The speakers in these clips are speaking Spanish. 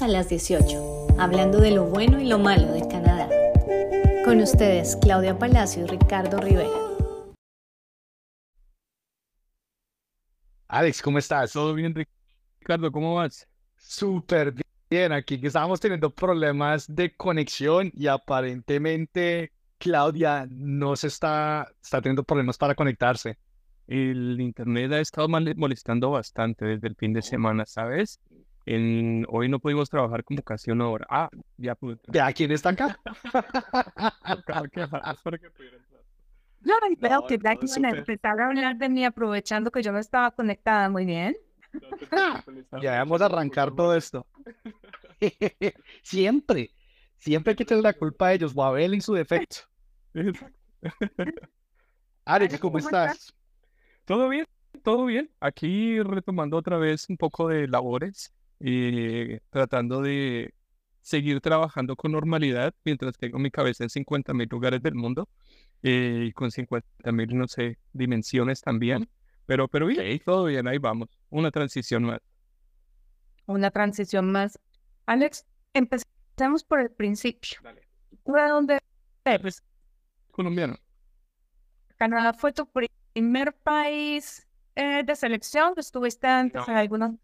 A las 18, hablando de lo bueno y lo malo de Canadá. Con ustedes, Claudia Palacio y Ricardo Rivera. Alex, ¿cómo estás? ¿Todo bien, Ricardo? ¿Cómo vas? Súper bien. Aquí que estábamos teniendo problemas de conexión y aparentemente Claudia no se está, está teniendo problemas para conectarse. El internet ha estado molestando bastante desde el fin de semana, ¿sabes? En, hoy no pudimos trabajar como casi una hora. Ah, ya pude. ¿Ya quién está acá? No, veo que ya a empezar a hablar de mí aprovechando que yo no estaba conectada muy bien. ya vamos a arrancar todo esto. siempre, siempre hay que tener la culpa a ellos, o a Abel en su defecto. Alex, ¿cómo estás? Todo bien, todo bien. Aquí retomando otra vez un poco de labores y tratando de seguir trabajando con normalidad mientras tengo mi cabeza en 50 mil lugares del mundo eh, y con 50 mil, no sé, dimensiones también. Pero, pero bien, todo bien, ahí vamos. Una transición más. Una transición más. Alex, empecemos por el principio. Dale. ¿De dónde eres? Colombiano. Canadá fue tu primer país eh, de selección? ¿Estuviste antes en alguna?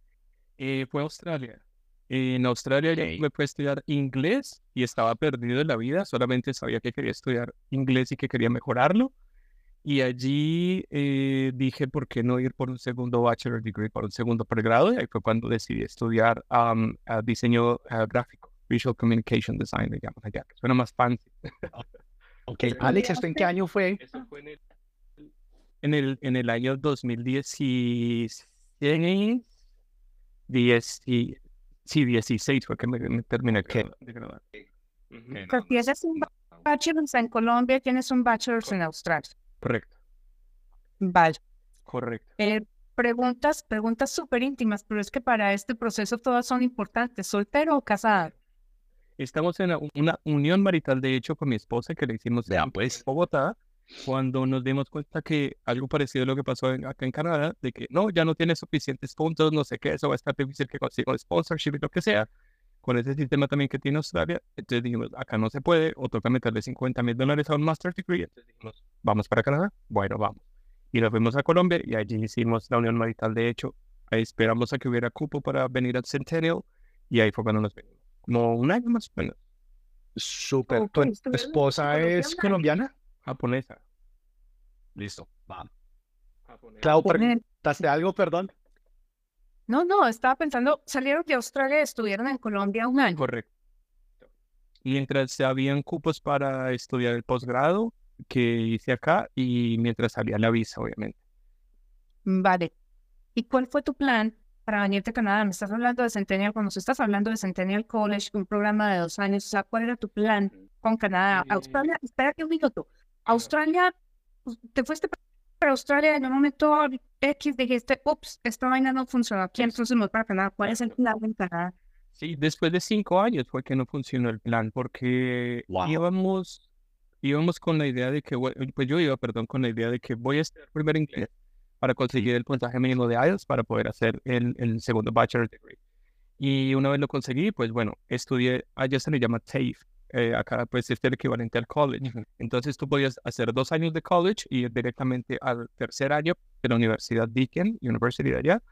Eh, fue Australia. En Australia me fui a estudiar inglés y estaba perdido en la vida, solamente sabía que quería estudiar inglés y que quería mejorarlo. Y allí eh, dije, ¿por qué no ir por un segundo bachelor degree, por un segundo pregrado? Y ahí fue cuando decidí estudiar diseño gráfico, Visual Communication Design, digamos allá, que suena más fancy. ok, Alex, ¿esto en qué año fue? Eso fue en el en el, en el año 2016, 10, sí, 16 fue que me, terminé de graduar. tienes un bachelor en Colombia, tienes un bachelor en Australia. Correcto. Vale. Correcto. Eh, preguntas, preguntas súper íntimas, pero es que para este proceso todas son importantes. ¿Soltero o casado? Estamos en una, unión marital, de hecho, con mi esposa que le hicimos en pues. Bogotá cuando nos dimos cuenta que algo parecido a lo que pasó acá en Canadá, de que no, ya no tiene suficientes puntos, no sé qué, eso va a estar difícil que consiga un sponsorship y lo que sea, con ese sistema también que tiene Australia, entonces dijimos, acá no se puede, o toca meterle 50 mil dólares a un master degree, entonces dijimos, vamos para Canadá, bueno, vamos. Y nos fuimos a Colombia y allí hicimos la unión marital, de hecho, ahí esperamos a que hubiera cupo para venir al Centennial y ahí fue cuando nos venimos, como un año más o menos. Súper, ¿tu esposa es colombiana? Japonesa. Listo, vamos. Clau, ¿preguntaste algo, perdón? No, no, estaba pensando, salieron de Australia y estuvieron en Colombia un año. Correcto. Mientras habían cupos para estudiar el posgrado que hice acá y mientras salía la visa, obviamente. Vale. ¿Y cuál fue tu plan para venirte a Canadá? Me estás hablando de Centennial, cuando estás hablando de Centennial College, un programa de dos años, o sea, ¿cuál era tu plan con Canadá? Eh, Australia, espérate un minuto. Australia, pues, te fuiste para Australia en un momento X dijiste, ups, esta vaina no funcionó aquí, entonces me para Canadá. ¿Cuál es el plan Canadá? Sí, después de cinco años fue que no funcionó el plan, porque íbamos, íbamos con la idea de que, pues yo iba, perdón, con la idea de que voy a estudiar primer inglés para conseguir el puntaje mínimo de IELTS para poder hacer el, el segundo bachelor degree. Y una vez lo conseguí, pues bueno, estudié, allá se le llama TAFE, eh, acá pues es el equivalente al college. Entonces tú podías hacer dos años de college y ir directamente al tercer año de la Universidad Deakin University de allá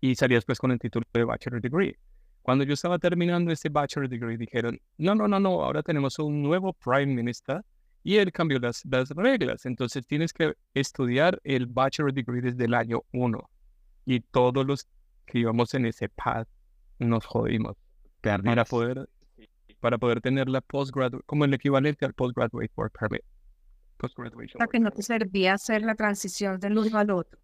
y salías pues con el título de Bachelor Degree. Cuando yo estaba terminando ese Bachelor Degree dijeron, no, no, no, no, ahora tenemos un nuevo Prime Minister y él cambió las, las reglas. Entonces tienes que estudiar el Bachelor Degree desde el año uno. Y todos los que íbamos en ese path nos jodimos. Para poder para poder tener la postgraduate, como el equivalente al postgraduate work permit. Postgraduation. Para que no te servía hacer la transición del uno al otro.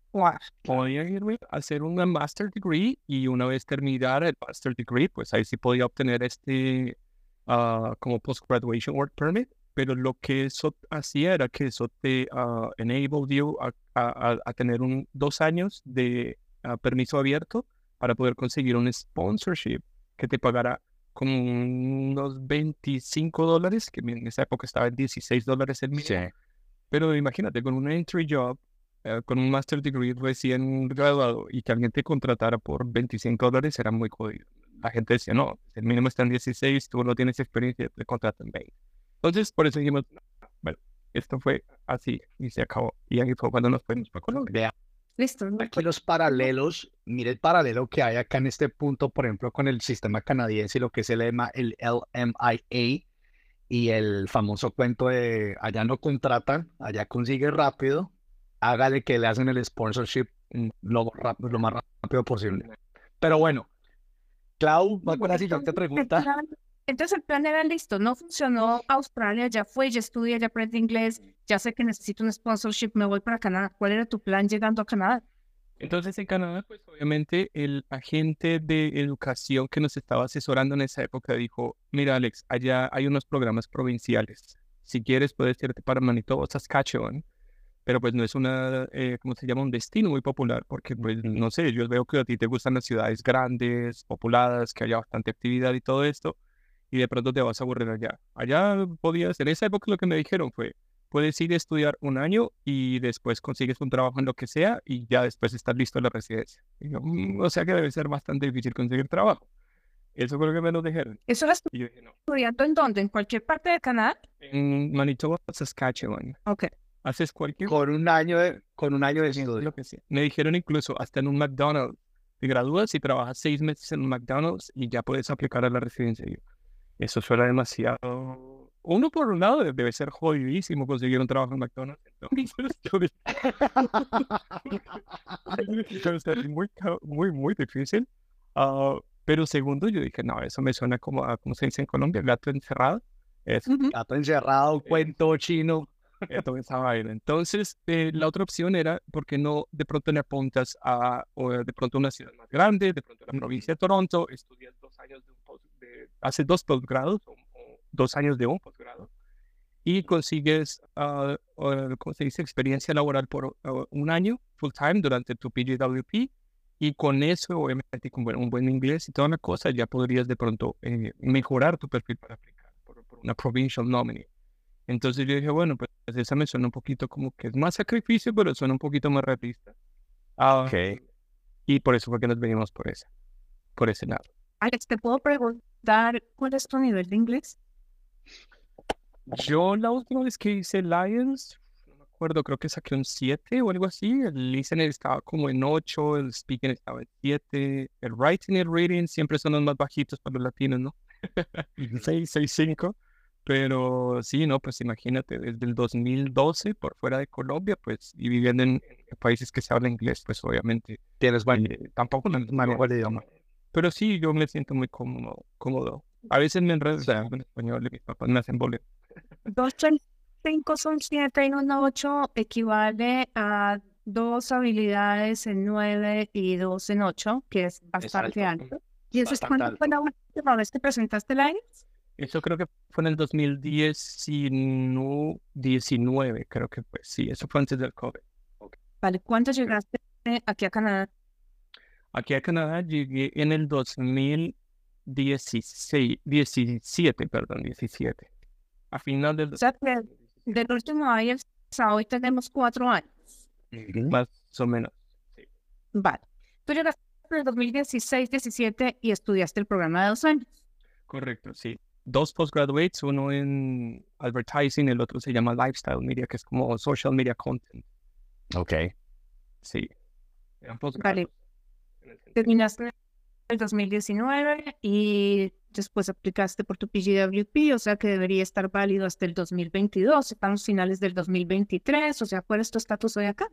Podía irme a hacer una master degree y una vez terminar el master degree, pues ahí sí podía obtener este uh, como postgraduation work permit. Pero lo que eso hacía era que eso te uh, enabled you a, a, a, tener un, dos años de uh, permiso abierto para poder conseguir un sponsorship que te pagara como unos 25 dólares, que en esa época estaba en 16 dólares el mes. Pero imagínate, con un entry job, eh, con un master degree recién graduado y que alguien te contratara por 25 dólares era muy jodido. la gente decía, no, el mínimo está en 16, tú no tienes experiencia, te contratan 20. Entonces, por eso dijimos, bueno, esto fue así y se acabó. Y ahí fue cuando nos fuimos para Colombia. Listo. Aquí los paralelos, mire el paralelo que hay acá en este punto, por ejemplo, con el sistema canadiense y lo que es el, LMA, el LMIA y el famoso cuento de allá no contratan, allá consigue rápido, hágale que le hacen el sponsorship mm, lo, lo más rápido posible. Pero bueno, Clau, va con la siguiente pregunta. Entonces el plan era listo, no funcionó Australia, ya fue, ya estudié, ya aprendí inglés, ya sé que necesito un sponsorship, me voy para Canadá. ¿Cuál era tu plan llegando a Canadá? Entonces en Canadá, pues obviamente el agente de educación que nos estaba asesorando en esa época dijo, mira Alex, allá hay unos programas provinciales. Si quieres puedes irte para Manitoba, Saskatchewan, pero pues no es una, eh, ¿cómo se llama? Un destino muy popular, porque pues no sé, yo veo que a ti te gustan las ciudades grandes, populadas, que haya bastante actividad y todo esto y de pronto te vas a aburrir allá. Allá podías, en esa época lo que me dijeron fue, puedes ir a estudiar un año y después consigues un trabajo en lo que sea y ya después estás listo en la residencia. Mm, o sea que debe ser bastante difícil conseguir trabajo. Eso fue lo que me lo dijeron. ¿Eso lo estudiando en dónde? ¿En cualquier parte de Canadá? En Manitoba, Saskatchewan. Ok. Haces cualquier... Con un año de, con un año de estudio. Lo que sea. Me dijeron incluso hasta en un McDonald's. Te gradúas y trabajas seis meses en un McDonald's y ya puedes aplicar a la residencia. Eso suena demasiado. Uno, por un lado, debe ser jodidísimo conseguir un trabajo en McDonald's. Entonces, muy, muy, muy difícil. Uh, pero segundo, yo dije, no, eso me suena como a, ¿cómo se dice en Colombia? Gato encerrado. Es, Gato encerrado, cuento chino. Vaina. Entonces, eh, la otra opción era, ¿por qué no de pronto le apuntas a o de pronto una ciudad más grande, de pronto a la provincia de Toronto, estudias dos años de un hace dos posgrados, dos años de un posgrado, y consigues, uh, ¿cómo se dice?, experiencia laboral por ah, un año full time durante tu PGWP, y con eso, obviamente, con un buen inglés y toda la cosa, ya podrías de pronto eh, mejorar tu perfil para aplicar por, una provincial nominee. Entonces yo dije, bueno, pues esa me suena un poquito como que es más sacrificio, pero suena un poquito más realista. Uh, ok. Y por eso fue que nos venimos por ese, por ese lado. Alex, ¿te puedo preguntar cuál es tu nivel de inglés? Yo la última vez que hice Lions, no me acuerdo, creo que saqué un 7 o algo así. El listening estaba como en 8, el speaking estaba en 7, el writing y el reading siempre son los más bajitos para los latinos, ¿no? 6, 6, 5. Pero sí, no, pues imagínate, desde el 2012 por fuera de Colombia, pues, y viviendo en, países que se habla inglés, pues obviamente tienes buen, eh, tampoco no, no, idioma. Pero sí, yo me siento muy cómodo. cómodo. A veces me enredo en español y mis papás me hacen boleto. Dos, tres, cinco son siete y uno ocho equivale a dos habilidades en nueve y dos en ocho, que es bastante alto. ¿Y eso es cuando fue la última vez que presentaste la IELTS? Eso creo que fue en el 2019, creo que fue. Sí, eso fue antes del COVID. Vale, ¿cuánto llegaste aquí a Canadá? Aquí a Canadá llegué en el 2016, 17, perdón, 17. A final del... O sea, del último año hasta hoy tenemos cuatro años. Más o menos, sí. Vale. Tú llegaste en el 2016, 17 y estudiaste el programa de dos años. Correcto, sí. Dos postgraduates, uno en advertising, el otro se llama lifestyle media, que es como social media content. Ok. Sí. Vale. Terminaste en el 2019 y después aplicaste por tu PGWP, o sea que debería estar válido hasta el 2022. Estamos finales del 2023, o sea, ¿cuál es tu estatus hoy acá?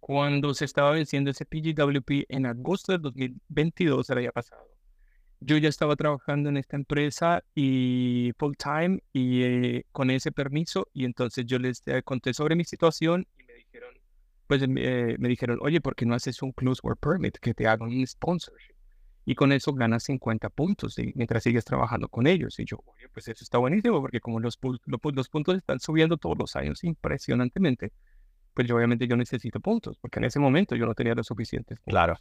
Cuando se estaba venciendo ese PGWP en agosto del 2022, el año pasado, yo ya estaba trabajando en esta empresa y full time y eh, con ese permiso y entonces yo les eh, conté sobre mi situación pues eh, me dijeron, oye, ¿por qué no haces un close work permit que te hagan un sponsorship? Y con eso ganas 50 puntos mientras sigues trabajando con ellos. Y yo, oye, pues eso está buenísimo porque como los, los puntos están subiendo todos los años impresionantemente, pues yo obviamente yo necesito puntos porque en ese momento yo no tenía los suficientes. Claro.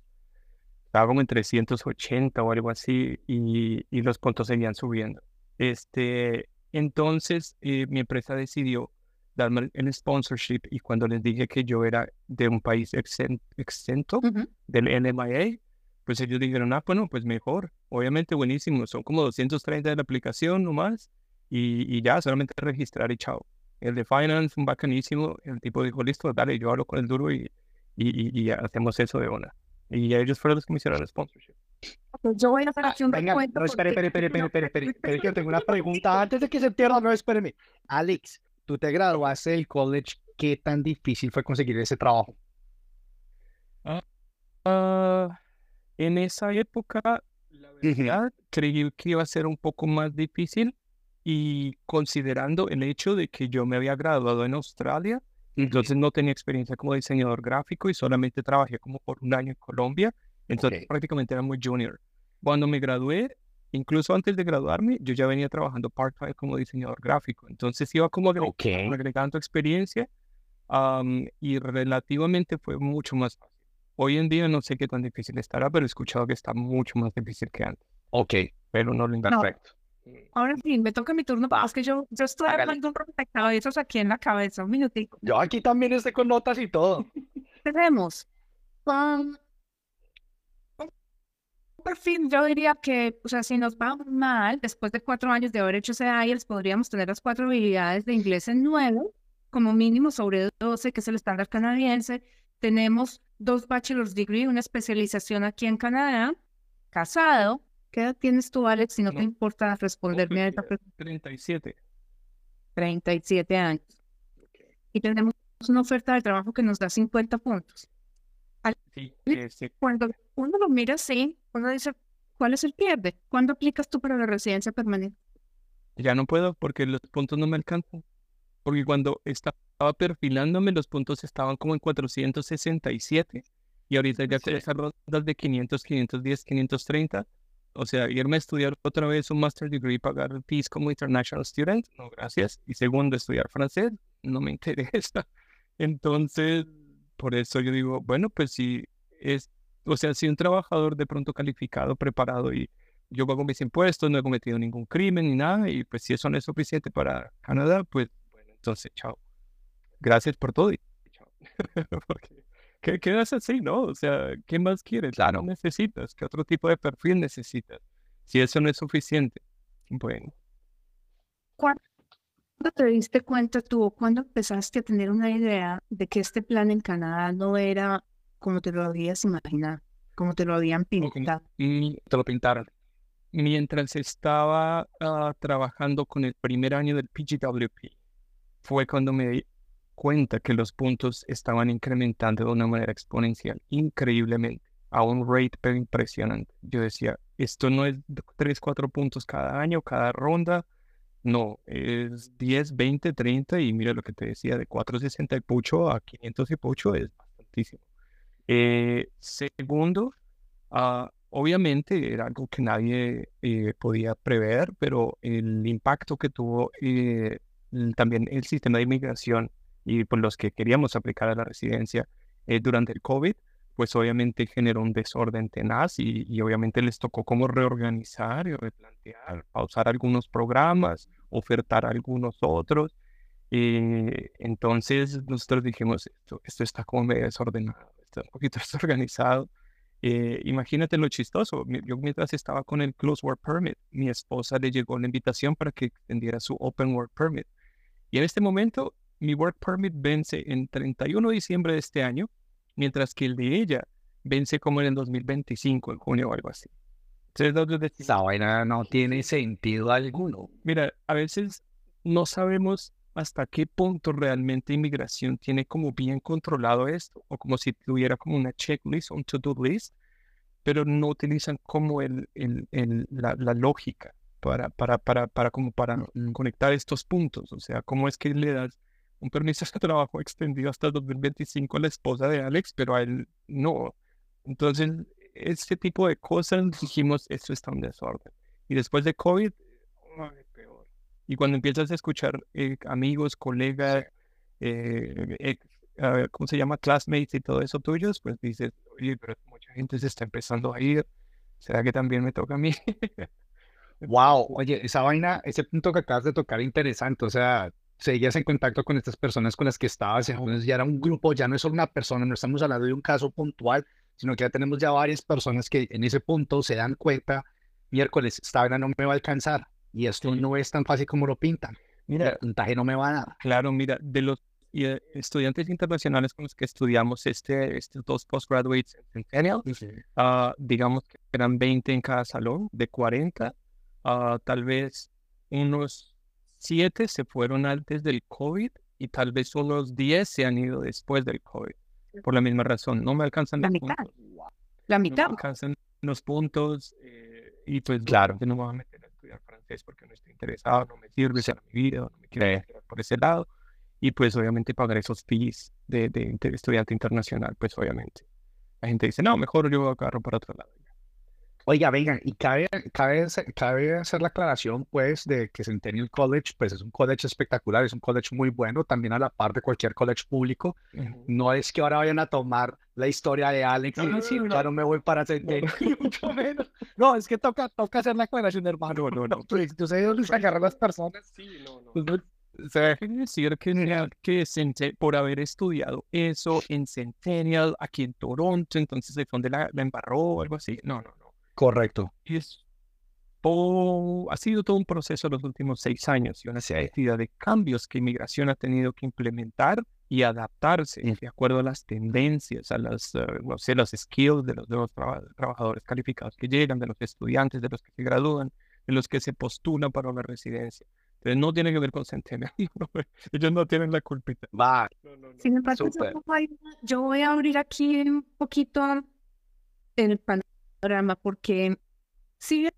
Estaba como en 380 o algo así y, y los puntos seguían subiendo. Este, entonces eh, mi empresa decidió darme el sponsorship y cuando les dije que yo era de un país exento del NMIA, pues ellos dijeron, ah, bueno, pues mejor, obviamente buenísimo, son como 230 de la aplicación nomás y, y ya, solamente registrar y chao. El de Finance, un bacanísimo, el tipo dijo, listo, dale, yo hablo con el duro y, y, y, hacemos eso de una. Y ellos fueron los que me hicieron el sponsorship. Yo voy a hacer aquí un Venga, no, espere, espere, espere, espere, espere, espere, espere, que tengo una pregunta antes de que se pierda, no, espéreme. Alex, tú te graduaste del college, ¿qué tan difícil fue conseguir ese trabajo? Ah, en esa época, la verdad, creí que iba a ser un poco más difícil y considerando el hecho de que yo me había graduado en Australia, entonces no tenía experiencia como diseñador gráfico y solamente trabajé como por un año en Colombia, entonces prácticamente era muy junior. Cuando me gradué, incluso antes de graduarme, yo ya venía trabajando part-time como diseñador gráfico, entonces iba como agregando experiencia y relativamente fue mucho más fácil. Hoy en día no sé qué tan difícil estará, pero he escuchado que está mucho más difícil que antes. Ok. Pero no lo Perfecto. Ahora sí, me toca mi turno, es que yo, yo estoy hablando un rompecabezas aquí en la cabeza, un minutico. Yo aquí también estoy con notas y todo. Tenemos um, perfil, yo diría que, o sea, si nos va mal, después de cuatro años de haber hecho ese IELTS, podríamos tener las cuatro habilidades de inglés en nuevo, como mínimo sobre 12, que es el estándar canadiense. Tenemos dos bachelor's degree, una especialización aquí en Canadá, casado. ¿Qué edad tienes tú, Alex? Si no te importa responderme a esta pregunta. 37. 37 años. Y tenemos una oferta de trabajo que nos da 50 puntos. Sí, Cuando uno lo mira así, uno dice, ¿cuál es el pierde? ¿Cuándo aplicas tú para la residencia permanente? Ya no puedo porque los puntos no me alcanzan. Porque cuando estaba perfilándome, los puntos estaban como en 467 y ahorita ya con esas rondas de 500, 510, 530, o sea, irme a estudiar otra vez un master degree, pagar fees como international student, no, gracias. Y segundo, estudiar francés, no me interesa. Entonces, por eso yo digo, bueno, pues si es, o sea, si un trabajador de pronto calificado, preparado y yo pago mis impuestos, no he cometido ningún crimen ni nada, y pues si eso no es suficiente para Canadá, pues bueno, entonces, chao gracias por todo. Y, ¿qué, ¿Qué así, no? O sea, ¿qué más quieres? Claro. ¿Qué necesitas? ¿Qué otro tipo de perfil necesitas? Si eso no es suficiente, bueno. ¿Cuándo te diste cuenta tú, cuándo empezaste a tener una idea de que este plan en Canadá no era como te lo habías imaginado, como te lo habían pintado? te lo pintaron. Mientras estaba ah, trabajando con el primer año del PGWP, fue cuando me cuenta que los puntos estaban incrementando de una manera exponencial, increíblemente, a un rate pero impresionante. Yo decía, esto no es 3, 4 puntos cada año, cada ronda, no, es 10, 20, 30 y mira lo que te decía, de 460 y pucho a 500 y pucho es bastantísimo. Eh, segundo, uh, obviamente era algo que nadie eh, podía prever, pero el impacto que tuvo eh, también el sistema de inmigración y por los que queríamos aplicar a la residencia eh, durante el COVID, pues obviamente generó un desorden tenaz y, y, obviamente les tocó como reorganizar y replantear, pausar algunos programas, ofertar algunos otros. Eh, entonces nosotros dijimos, esto, esto está como medio desordenado, está un poquito desorganizado. Eh, imagínate lo chistoso, yo mientras estaba con el Close Work Permit, mi esposa le llegó la invitación para que extendiera su Open Work Permit. Y en este momento mi work permit vence en 31 de diciembre de este año, mientras que el de ella vence como en el 2025, en junio o algo así. Entonces, Esa vaina no tiene sentido alguno. Mira, a veces no sabemos hasta qué punto realmente inmigración tiene como bien controlado esto, o como si tuviera como una checklist, un to-do list, pero no utilizan como el, el, el la, la, lógica para, para, para, para, como para conectar estos puntos. O sea, cómo es que le das un permiso de trabajo extendido hasta el 2025 a la esposa de Alex, pero a él no. Entonces, este tipo de cosas dijimos, esto está en desorden. Y después de COVID. Y cuando empiezas a escuchar eh, amigos, colegas, eh, ¿cómo se llama? Classmates y todo eso tuyos, pues dices, oye, pero mucha gente se está empezando a ir. ¿Será que también me toca a mí? wow, oye, esa vaina, ese punto que acabas de tocar interesante, o sea, seguías en contacto con estas personas con las que estabas, ya era un grupo, ya no es solo una persona, no estamos hablando de un caso puntual, sino que ya tenemos ya varias personas que en ese punto se dan cuenta, miércoles, esta vaina no me va a alcanzar y esto no es tan fácil como lo pintan. Mira, el puntaje no me va a dar. Claro, mira, de los eh, estudiantes internacionales con los que estudiamos este, estos dos postgraduates en Centennial, ah, digamos que eran 20 en cada salón, de 40, uh, tal vez unos 7 se fueron antes del COVID y tal vez unos 10 se han ido después del COVID. Por la misma razón, no me alcanzan la los mitad. puntos. La mitad. No me alcanzan los puntos eh, y pues Claro. no me voy a meter francés porque no estoy interesado, no me sirve para mi vida, no me quiero meter por ese lado. Y pues obviamente pagar esos fees de, de, inter- estudiante internacional, pues obviamente. La gente dice, no, mejor yo agarro para otro lado. Oiga, vengan, y cabe, cabe, hacer- cabe hacer la aclaración, pues, de que Centennial College, pues, es un college espectacular, es un college muy bueno, también a la par de cualquier college público. No es que ahora vayan a tomar la historia de Alex y No, no, decir, no, ya no. no me voy para Centennial, ni mucho menos. No, es que toca, toca hacer la aclaración, hermano. No, no, pues, yo sé de dónde se agarran las personas. Sí, no, no. Pues, no, decir que, que Cente- por haber estudiado eso en Centennial, aquí en Toronto, entonces de donde la, la embarró o algo así. No, no, no. Correcto. Es todo- ha sido todo un proceso los últimos seis años y una Sí. cantidad de cambios que inmigración ha tenido que implementar y adaptarse Mm. de acuerdo a las tendencias, a las, eh, no sé, los skills de los nuevos traba- trabajadores calificados que llegan, de los estudiantes, de los que se gradúan, de los que se postulan para una residencia. Entonces no tiene que ver con Centennial. Ellos no tienen la culpita. Va, Sin embargo, yo Súper. voy- yo voy a abrir aquí un poquito el panorama porque bien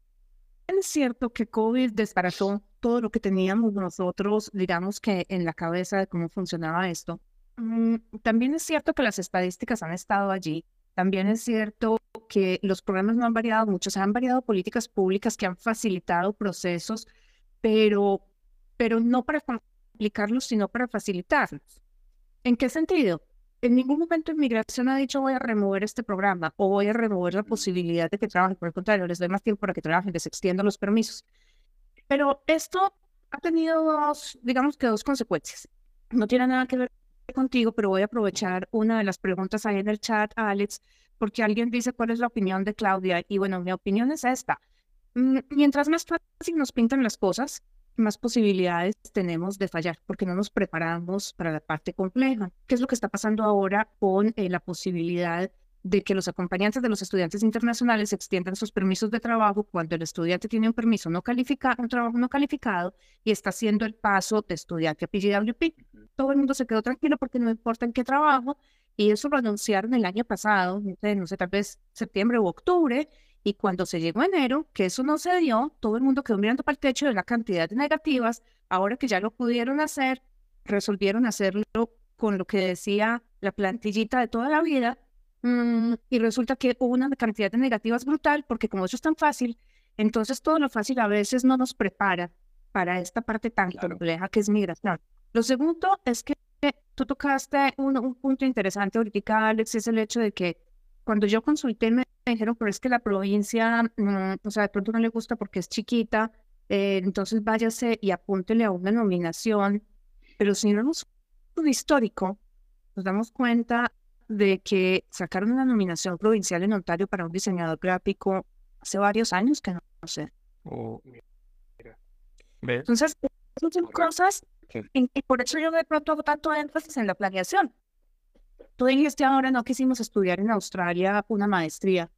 es cierto que COVID desbarató todo lo que teníamos nosotros, digamos que en la cabeza de cómo funcionaba esto, mm, también es cierto que las estadísticas han estado allí. También es cierto que los programas no han variado mucho, se han variado políticas públicas que han facilitado procesos, pero, pero no para complicarlos, sino para facilitarlos. ¿En qué sentido? En ningún momento inmigración ha dicho voy a remover este programa o voy a remover la posibilidad de que trabajen. Por el contrario, les doy más tiempo para que trabajen, les extiendo los permisos. Pero esto ha tenido dos, digamos que dos consecuencias. No tiene nada que ver contigo, pero voy a aprovechar una de las preguntas ahí en el chat, Alex, porque alguien dice cuál es la opinión de Claudia. Y bueno, mi opinión es esta. Mm, Mientras más fácil nos pintan las cosas, más posibilidades tenemos de fallar, porque no nos preparamos para la parte compleja. ¿Qué es lo que está pasando ahora con eh, la posibilidad de que los acompañantes de los estudiantes internacionales extiendan sus permisos de trabajo cuando el estudiante tiene un permiso no calificado, un trabajo no calificado y está haciendo el paso de estudiante a PGWP? Todo el mundo se quedó tranquilo porque no importa en qué trabajo y eso lo anunciaron el año pasado, no sé, tal vez septiembre u octubre, y cuando se llegó enero, que eso no se dio, todo el mundo quedó mirando para el techo de la cantidad de negativas. Ahora que ya lo pudieron hacer, resolvieron hacerlo con lo que decía la plantillita de toda la vida. mm, y resulta que hubo una cantidad de negativas brutal, porque como eso es tan fácil, entonces todo lo fácil a veces no nos prepara para esta parte tan Claro. compleja que es migración. Lo segundo es que tú tocaste un, un punto interesante ahorita, Alex, es el hecho de que cuando yo consulté me dijeron, pero es que la provincia, mm, o sea, de pronto no le gusta porque es chiquita, eh, entonces váyase y apúntele a una nominación. Pero si vemos un histórico, nos damos cuenta de que sacaron una nominación provincial en Ontario para un diseñador gráfico hace varios años que no, no sé. Oh, mira. Entonces, son cosas, en- y por eso yo de pronto hago tanto énfasis en la planeación. Tú dijiste ahora no quisimos estudiar en Australia una maestría,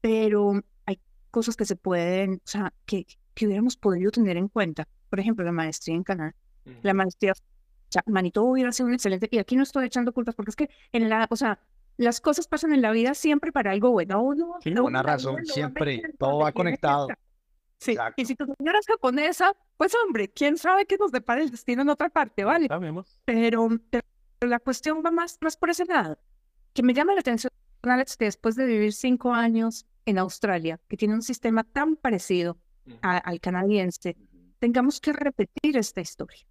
pero hay cosas que se pueden, o sea, que, que hubiéramos podido tener en cuenta. Por ejemplo, la maestría en Canadá. La maestría, o sea, Manitoba hubiera sido un excelente, y aquí no estoy echando culpas porque es que en la, o sea, las cosas pasan en la vida siempre para algo bueno. Uno, Sí, uno una razón, a siempre, todo va conectado. Sí, Exacto. y si tu señora es japonesa, pues hombre, quién sabe qué nos depara el destino en otra parte, ¿vale? Sabemos. Pero, pero la cuestión va más, más por ese lado. Que me llama la atención, Alex, que después de vivir cinco años en Australia, que tiene un sistema tan parecido a- al canadiense, tengamos que repetir esta historia.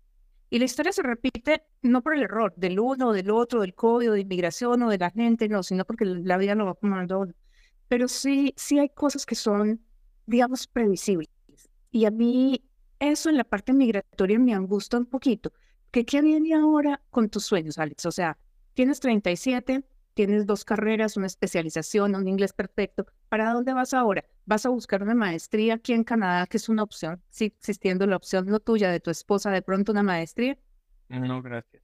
Y la historia se repite no por el error del uno, del otro, del código de inmigración o de la gente, no, sino porque la vida lo va uno. Pero sí, sí hay cosas que son, digamos, previsibles. Y a mí eso en la parte migratoria me angustia un poquito. ¿Qué, ¿Qué viene ahora con tus sueños, Alex? O sea, tienes 37, tienes dos carreras, una especialización, un inglés perfecto. ¿Para dónde vas ahora? ¿Vas a buscar una maestría aquí en Canadá, que es una opción? Sí, existiendo la opción no tuya, de tu esposa, de pronto una maestría. No, gracias.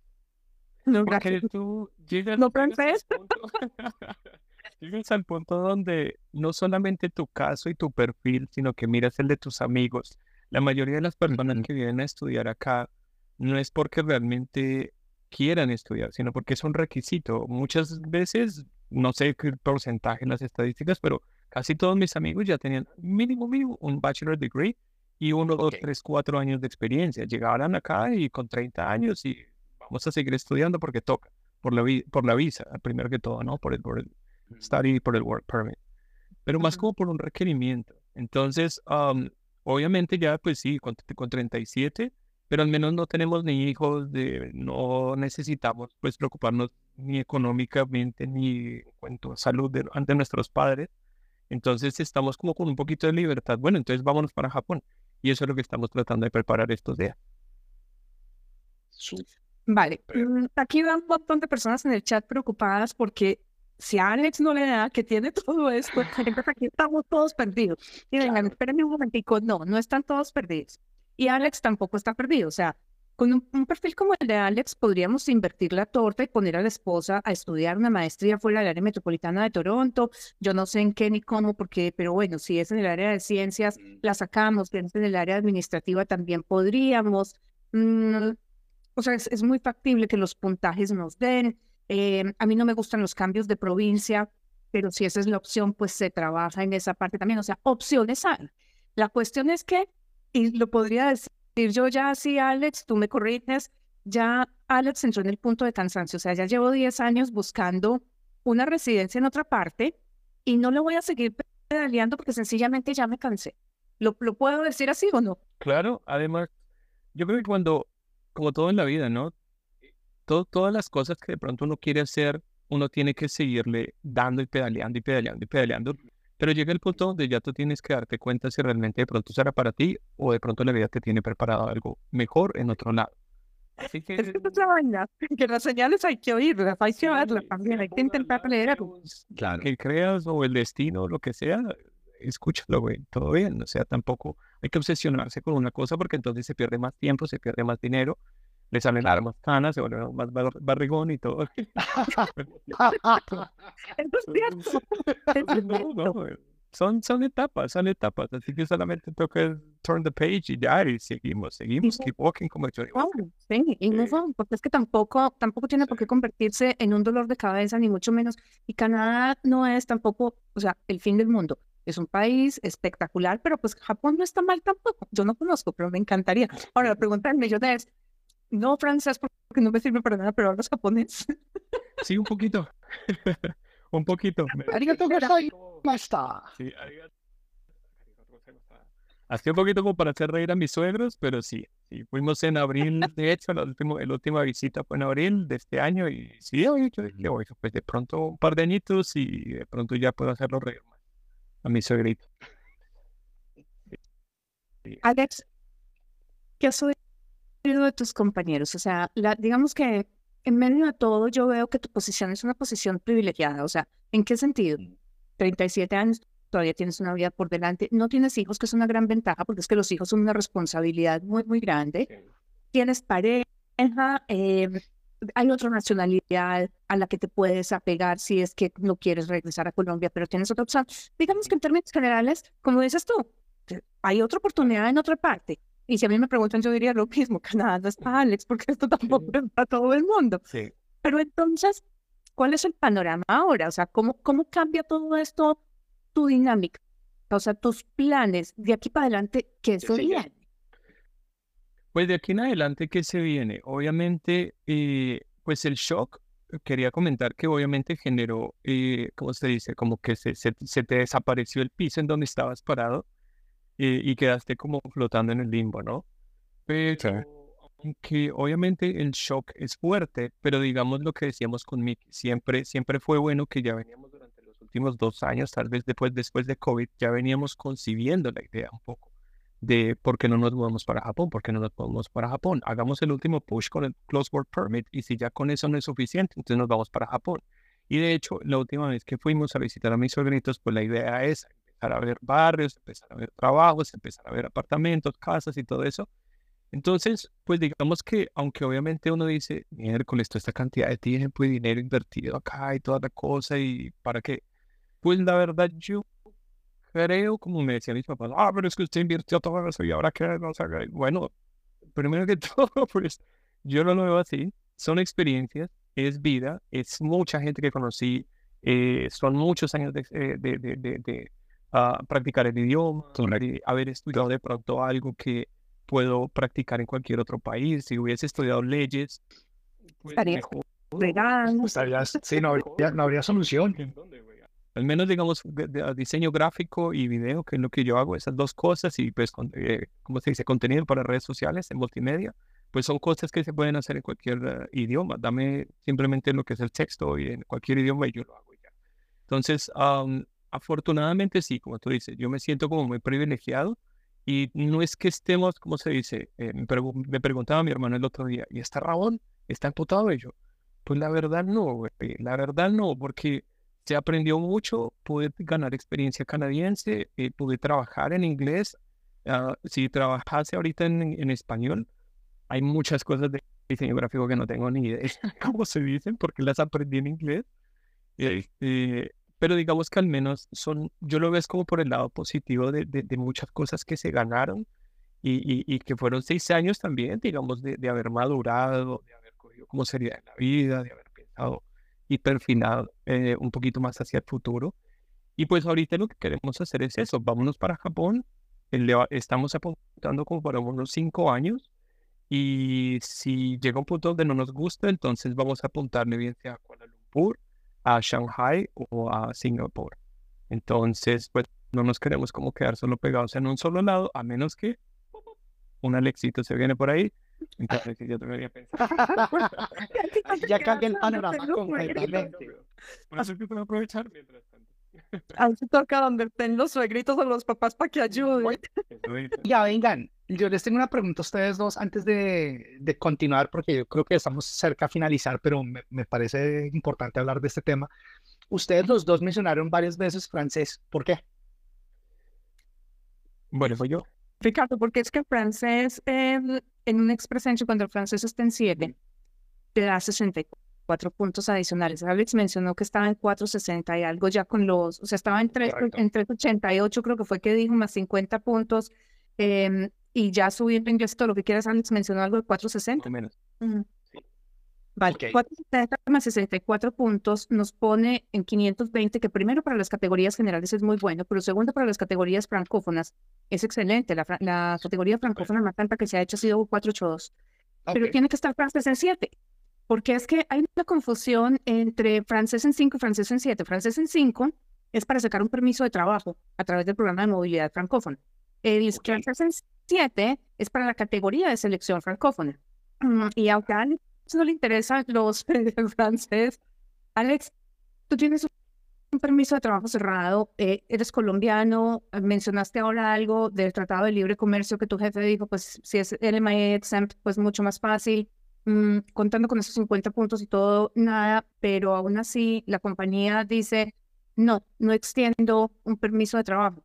No, Porque gracias. tú llegas, No llegas al punto, llegas al punto donde no solamente tu caso y tu perfil, sino que miras el de tus amigos. La mayoría de las personas que vienen a estudiar acá no es porque realmente quieran estudiar, sino porque es un requisito. Muchas veces, no sé qué porcentaje en las estadísticas, pero casi todos mis amigos ya tenían mínimo, mínimo un bachelor degree y uno, dos, Ok. tres, cuatro años de experiencia. Llegaban acá y con 30 años y vamos a seguir estudiando porque toca, por la, vi- por la visa, primero que todo, ¿no? Por el, por el study y por el work permit, pero más como por un requerimiento. Entonces, am, obviamente ya, pues sí, con, con 37, pero al menos no tenemos ni hijos, de, no necesitamos pues preocuparnos ni económicamente ni en cuanto a salud de, ante nuestros padres. Entonces estamos como con un poquito de libertad. Bueno, entonces vámonos para Japón. Y eso es lo que estamos tratando de preparar estos días. Vale, mm, aquí va un montón de personas en el chat preocupadas porque si a Alex no le da que tiene todo esto, aquí estamos todos perdidos. Y vengan, espérenme un momentico, no, no están todos perdidos. Y Alex tampoco está perdido, o sea, con un, un perfil como el de Alex podríamos invertir la torta y poner a la esposa a estudiar una maestría fuera del área metropolitana de Toronto. Yo no sé en qué ni cómo, porque, pero bueno, si es en el área de ciencias, la sacamos, si es en el área administrativa también podríamos. Mm, o sea, es, es muy factible que los puntajes nos den. Eh, a mí no me gustan los cambios de provincia, pero si esa es la opción, pues se trabaja en esa parte también. O sea, opciones hay. La cuestión es que, y lo podría decir yo ya así, Alex, tú me corriges, ya Alex entró en el punto de cansancio. O sea, ya llevo 10 años buscando una residencia en otra parte y no lo voy a seguir pedaleando porque sencillamente ya me cansé. ¿Lo, lo puedo decir así o no? Claro, además, yo creo que cuando, como todo en la vida, ¿no? Todas las cosas que de pronto uno quiere hacer, uno tiene que seguirle dando y pedaleando y pedaleando y pedaleando. Pero llega el punto donde ya tú tienes que darte cuenta si realmente de pronto será para ti o de pronto la vida te tiene preparado algo mejor en otro lado. Así que Es que esa es la vaina, que las señales hay que oírlas, hay que verlas sí, también, hay que intentar leer Claro. que creas o el destino, lo que sea, escúchalo, güey, todo bien. O sea, tampoco hay que obsesionarse con una cosa porque entonces se pierde más tiempo, se pierde más dinero, le salen Claro. más canas, se vuelve más bar- barrigón y todo. Eso es cierto. No, no, güey. Son, son etapas, son etapas. Así que solamente toca turn the page y ya, y seguimos, seguimos, Sí. keep walking como Johnny Walker. sí, y no son, porque es que tampoco, tampoco tiene por qué convertirse en un dolor de cabeza, ni mucho menos. Y Canadá no es tampoco, o sea, el fin del mundo. Es un país espectacular, pero pues Japón no está mal tampoco. Yo no conozco, pero me encantaría. Ahora, la pregunta del millón es, no francés porque no me sirve para nada, pero hablas japonés. Sí, un poquito. un poquito. Arigato gozaimashita. Sí, arigato. Así un poquito como para hacer reír a mis suegros, pero sí, sí, fuimos en abril, de hecho, la última, la última visita fue en abril de este año y sí, oye, yo dije, oye, pues de pronto un par de añitos y de pronto ya puedo hacerlo reír más a mi suegrito. Alex, ¿qué oído de tus compañeros? O sea, la, digamos que en medio de todo yo veo que tu posición es una posición privilegiada. O sea, ¿en qué sentido? 37 años, todavía tienes una vida por delante, no tienes hijos, que es una gran ventaja, porque es que los hijos son una responsabilidad muy, muy grande. Tienes pareja, eh, hay otra nacionalidad a la que te puedes apegar si es que no quieres regresar a Colombia, pero tienes otra opción. Digamos que en términos generales, como dices tú, hay otra oportunidad en otra parte. Y si a mí me preguntan, yo diría lo mismo, Canadá no es para Alex, porque esto tampoco es para todo el mundo. Sí. Pero entonces, ¿cuál es el panorama ahora? O sea, ¿cómo, cómo cambia todo esto tu dinámica? O sea, tus planes de aquí para adelante, ¿qué sigue? serían? Pues de aquí en adelante, ¿qué se viene? Obviamente, eh, pues el shock, quería comentar que obviamente generó, eh, ¿cómo se dice? Como que se, se, se te desapareció el piso en donde estabas parado eh, y quedaste como flotando en el limbo, ¿no? Pero aunque obviamente el shock es fuerte, pero digamos lo que decíamos con Mickey, siempre, siempre fue bueno que ya veníamos durante los últimos dos años, tal vez después, después de COVID, ya veníamos concibiendo la idea un poco de por qué no nos movemos para Japón, por qué no nos movemos para Japón. Hagamos el último push con el Close Work Permit y si ya con eso no es suficiente, entonces nos vamos para Japón. Y de hecho, la última vez que fuimos a visitar a mis sobrinitos, pues la idea es empezar a ver barrios, empezar a ver trabajos, empezar a ver apartamentos, casas y todo eso. Entonces, pues digamos que, aunque obviamente uno dice, miércoles, toda esta cantidad de tiempo y dinero invertido acá y toda la cosa, ¿y para qué? Pues la verdad, yo creo, como me decían mis papás, ah, pero es que usted invirtió todo eso y ahora qué, no sé, bueno, primero que todo, pues yo no lo veo así, son experiencias, es vida, es mucha gente que conocí, eh, son muchos años de, eh, de, de, de uh, practicar el idioma, de haber estudiado de pronto algo que puedo practicar en cualquier otro país. Si hubiese estudiado leyes, pues estaría Estarías, sí, no habría, no habría solución. Al menos, digamos, diseño gráfico y video, que es lo que yo hago, esas dos cosas, y pues, eh, ¿cómo se dice? Contenido para redes sociales en multimedia, pues son cosas que se pueden hacer en cualquier uh, idioma. Dame simplemente lo que es el texto y en cualquier idioma y yo lo hago ya. Entonces, um, afortunadamente sí, como tú dices, yo me siento como muy privilegiado y no es que estemos, ¿cómo se dice? Eh, me, me, preguntaba mi hermano el otro día, ¿y está Rabón? ¿Está emputado ello? Pues la verdad no, güey. La verdad no, porque se aprendió mucho, pude ganar experiencia canadiense, eh, pude trabajar en inglés. Uh, si trabajase ahorita en, en, español, hay muchas cosas de diseño gráfico que no tengo ni idea cómo se dicen, porque las aprendí en inglés. Sí. Eh, pero digamos que al menos son, yo lo veo como por el lado positivo de, de, muchas cosas que se ganaron y, y, que fueron seis años también, digamos, de, de, haber madurado, de haber cogido como seriedad en la vida, de haber pensado y perfilado eh, un poquito más hacia el futuro. Y pues ahorita lo que queremos hacer es eso, vámonos para Japón, estamos apuntando como para unos cinco años y si llega un punto donde no nos gusta, entonces vamos a apuntarle bien sea a Kuala Lumpur a Shanghai o a Singapur. Entonces, pues no nos queremos como quedar solo pegados en un solo lado, a menos que un Alexito se viene por ahí. Entonces, yo debería pensar. ya cambia el panorama completamente. Por eso que puedo aprovechar mientras tanto. Ahí se toca donde estén los suegritos o los papás para que ayuden. Ya vengan, yo les tengo una pregunta a ustedes dos antes de, de continuar, porque yo creo que estamos cerca a finalizar, pero me, me, parece importante hablar de este tema. Ustedes los dos mencionaron varias veces francés. ¿Por qué? Bueno, fue yo. Ricardo, porque es que el francés, eh, en un expresencio, cuando el francés está en 7, te da 64 puntos adicionales. Alex mencionó que estaba en 460 y algo ya con los, o sea, estaba en, 3, en 388, creo que fue que dijo, más 50 puntos. Eh, y ya subiendo en todo lo que quieras, Alex mencionó algo de 460. menos. Vale, 460 más 64 puntos nos pone en 520, que primero para las categorías generales es muy bueno, pero segundo para las categorías francófonas es excelente. La, la categoría francófona más alta que se ha hecho ha sido 482. Pero tiene que estar francés en 7, porque es que hay una confusión entre francés en 5 y francés en 7. Francés en 5 es para sacar un permiso de trabajo a través del programa de movilidad francófona. El francés en 7 es para la categoría de selección francófona. Mm, y a Alex no le interesa los francés, Alex, tú tienes un permiso de trabajo cerrado, eh, eres colombiano, mencionaste ahora algo del Tratado de Libre Comercio que tu jefe dijo, pues si es LMI exempt, pues mucho más fácil, mm, contando con esos 50 puntos y todo, nada, pero aún así la compañía dice, no, no extiendo un permiso de trabajo.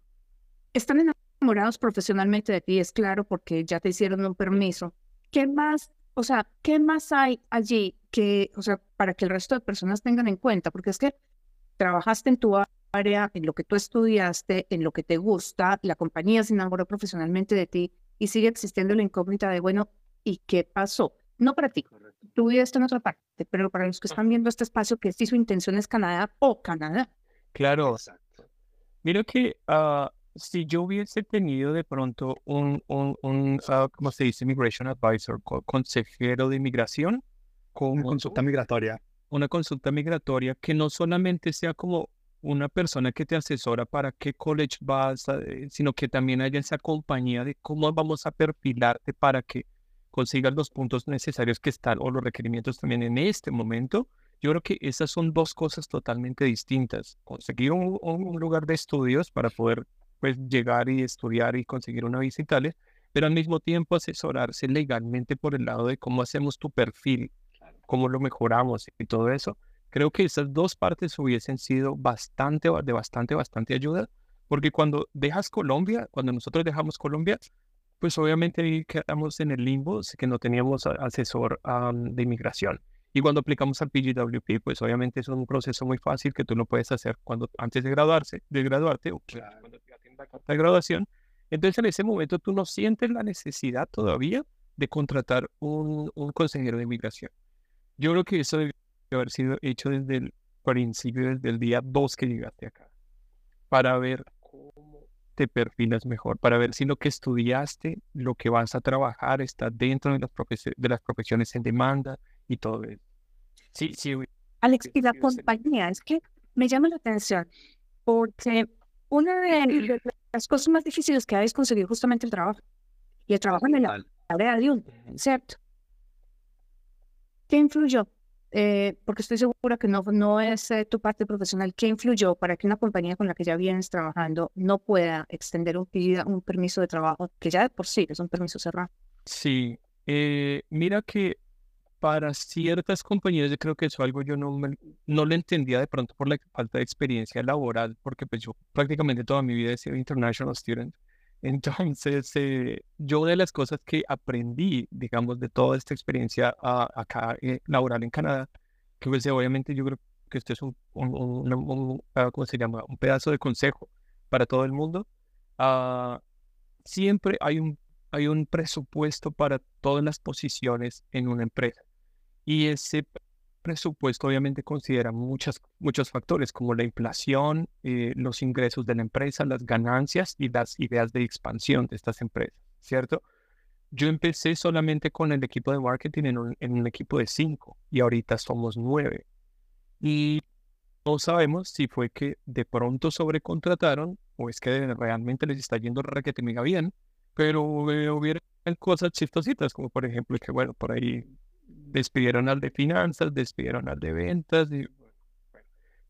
Están en enamorados profesionalmente de ti, es claro, porque ya te hicieron un permiso. ¿Qué más, o sea, qué más hay allí que, o sea, para que el resto de personas tengan en cuenta? Porque es que trabajaste en tu área, en lo que tú estudiaste, en lo que te gusta, la compañía se enamoró profesionalmente de ti y sigue existiendo la incógnita de, bueno, ¿y qué pasó? No para ti, tú vives en otra parte, pero para los que están viendo este espacio, que si su intención es Canadá o Canadá. Claro. Mira que uh, si yo hubiese tenido de pronto un, un, un uh, ¿cómo se dice? Immigration Advisor, consejero de inmigración. Con una consulta migratoria. Una consulta migratoria que no solamente sea como una persona que te asesora para qué college vas, eh, sino que también haya esa compañía de cómo vamos a perfilarte para que consigas los puntos necesarios que están o los requerimientos también en este momento. Yo creo que esas son dos cosas totalmente distintas. Conseguir un, un lugar de estudios para poder pues llegar y estudiar y conseguir una visa y tales, pero al mismo tiempo asesorarse legalmente por el lado de cómo hacemos tu perfil, cómo lo mejoramos y todo eso. Creo que esas dos partes hubiesen sido bastante, de bastante, bastante ayuda, porque cuando dejas Colombia, cuando nosotros dejamos Colombia, pues obviamente quedamos en el limbo, que no teníamos asesor de inmigración. Y cuando aplicamos al PGWP, pues obviamente es un proceso muy fácil que tú lo puedes hacer cuando antes de graduarse, de graduarte, o cuando ya tienes la carta de graduación. Entonces en ese momento tú no sientes la necesidad todavía de contratar un, un consejero de inmigración. Yo creo que eso debe haber sido hecho desde el principio, desde el día 2 que llegaste acá, para ver te perfilas mejor, para ver si lo que estudiaste, lo que vas a trabajar está dentro de las, de las profesiones en demanda, y todo eso. Sí, sí. Alex, y la compañía, es que me llama la atención, porque una de las cosas más difíciles que hay es conseguir justamente el trabajo. Y el trabajo en la área de un, ¿cierto? ¿Qué influyó? Eh, porque estoy segura que no, no es eh, tu parte profesional. ¿Qué influyó para que una compañía con la que ya vienes trabajando no pueda extender un, un permiso de trabajo que ya de por sí es un permiso cerrado? Sí, eh, mira que para ciertas compañías, yo creo que eso algo yo no, no lo entendía de pronto por la falta de experiencia laboral, porque pues yo prácticamente toda mi vida he sido international student. Entonces, eh, yo de las cosas que aprendí, digamos, de toda esta experiencia acá eh, laboral en Canadá, que pues obviamente yo creo que esto es un, un, ah, ¿cómo se llama? Un pedazo de consejo para todo el mundo. Ah, siempre hay un, hay un presupuesto para todas las posiciones en una empresa. Y ese presupuesto obviamente considera muchas, muchos factores como la inflación, eh, los ingresos de la empresa, las ganancias y las ideas de expansión de estas empresas, ¿cierto? Yo empecé solamente con el equipo de marketing en un, en un equipo de cinco y ahorita somos nueve. Y no sabemos si fue que de pronto sobrecontrataron o es que realmente les está yendo requete mega bien, pero eh, hubiera cosas chistositas, como por ejemplo que, bueno, por ahí despidieron al de finanzas, despidieron al de ventas.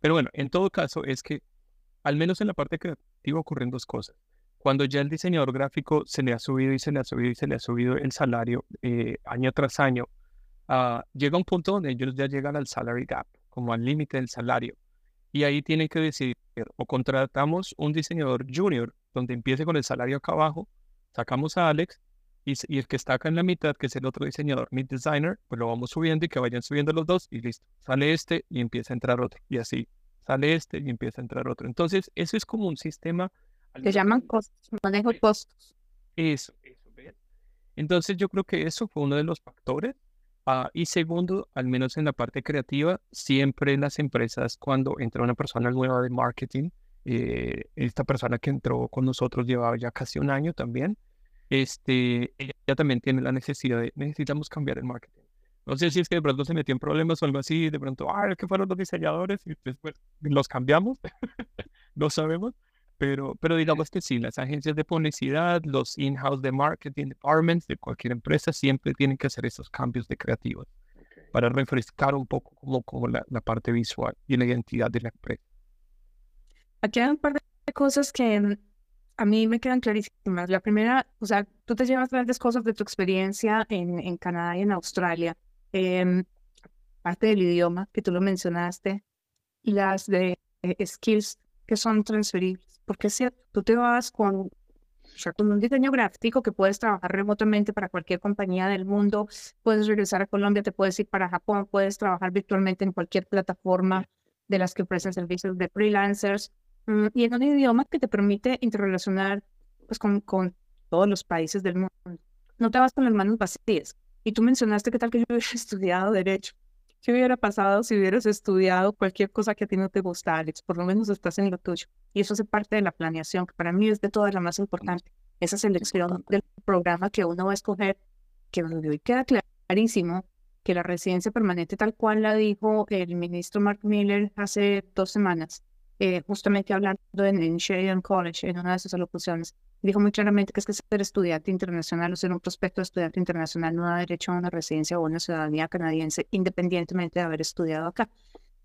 Pero bueno, en todo caso es que, al menos en la parte creativa, ocurren dos cosas. Cuando ya el diseñador gráfico se le ha subido y se le ha subido y se le ha subido el salario eh, año tras año, uh, llega un punto donde ellos ya llegan al salary gap, como al límite del salario. Y ahí tienen que decidir, o contratamos un diseñador junior, donde empiece con el salario acá abajo, sacamos a Alex y, el que está acá en la mitad, que es el otro diseñador, mid designer, pues lo vamos subiendo y que vayan subiendo los dos y listo. Sale este y empieza a entrar otro. Y así, sale este y empieza a entrar otro. Entonces, eso es como un sistema. Que llaman costos, manejo costos. Eso, eso, ¿ves? Entonces, yo creo que eso fue uno de los factores. Ah, y segundo, al menos en la parte creativa, siempre en las empresas, cuando entra una persona nueva de marketing, eh, esta persona que entró con nosotros llevaba ya casi un año también, este, ella también tiene la necesidad de, necesitamos cambiar el marketing. No sé si es que de pronto se metió en problemas o algo así, de pronto, ah, ¿qué fueron los diseñadores? Y después los cambiamos, no sabemos, pero, pero digamos que sí, las agencias de publicidad, los in-house de marketing departments de cualquier empresa siempre tienen que hacer esos cambios de creativos para refrescar un poco como, como la, la, parte visual y la identidad de la empresa. Aquí hay un par de cosas que a mí me quedan clarísimas. La primera, o sea, tú te llevas grandes cosas de tu experiencia en, en Canadá y en Australia. Eh, parte del idioma que tú lo mencionaste y las de eh, skills que son transferibles. Porque si tú te vas con, o sea, con un diseño gráfico que puedes trabajar remotamente para cualquier compañía del mundo, puedes regresar a Colombia, te puedes ir para Japón, puedes trabajar virtualmente en cualquier plataforma de las que ofrecen servicios de freelancers. Mm, y en un idioma que te permite interrelacionar pues, con, con todos los países del mundo. No te vas con las manos vacías. Y tú mencionaste que tal que yo hubiera estudiado Derecho. ¿Qué hubiera pasado si hubieras estudiado cualquier cosa que a ti no te gusta, Alex? Por lo menos estás en lo tuyo. Y eso hace parte de la planeación, que para mí es de todas la más importante. Esa selección del programa que uno va a escoger, que hoy queda clarísimo que la residencia permanente, tal cual la dijo el ministro Mark Miller hace dos semanas, eh, justamente hablando en, en Sheridan College, en una de sus alocuciones, dijo muy claramente que es que ser estudiante internacional o ser un prospecto de estudiante internacional no da derecho a una residencia o una ciudadanía canadiense independientemente de haber estudiado acá.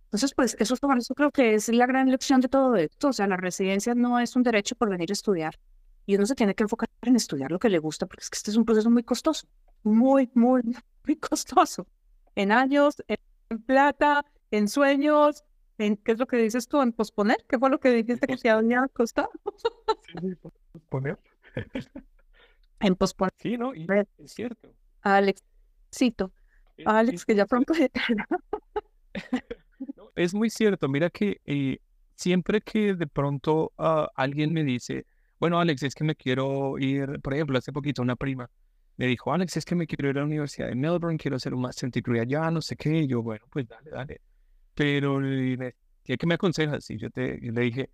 Entonces, pues eso, eso creo que es la gran lección de todo esto. O sea, la residencia no es un derecho por venir a estudiar y uno se tiene que enfocar en estudiar lo que le gusta porque es que este es un proceso muy costoso, muy, muy, muy costoso. En años, en plata, en sueños, en, ¿qué es lo que dices tú? En posponer, ¿qué fue lo que dijiste que te había costado? sí, posponer. en posponer. Sí, no, y es cierto. Alex, cito. Alex, que ya pronto es muy cierto. Mira que eh, siempre que de pronto ah, alguien me dice, bueno, Alex, es que me quiero ir, por ejemplo, hace poquito una prima me dijo, Alex, es que me quiero ir a la Universidad de Melbourne, quiero hacer un Master Degree allá, no sé qué. Y yo, bueno, pues dale, dale. Pero ¿qué, me aconsejas? Y yo, te, le dije,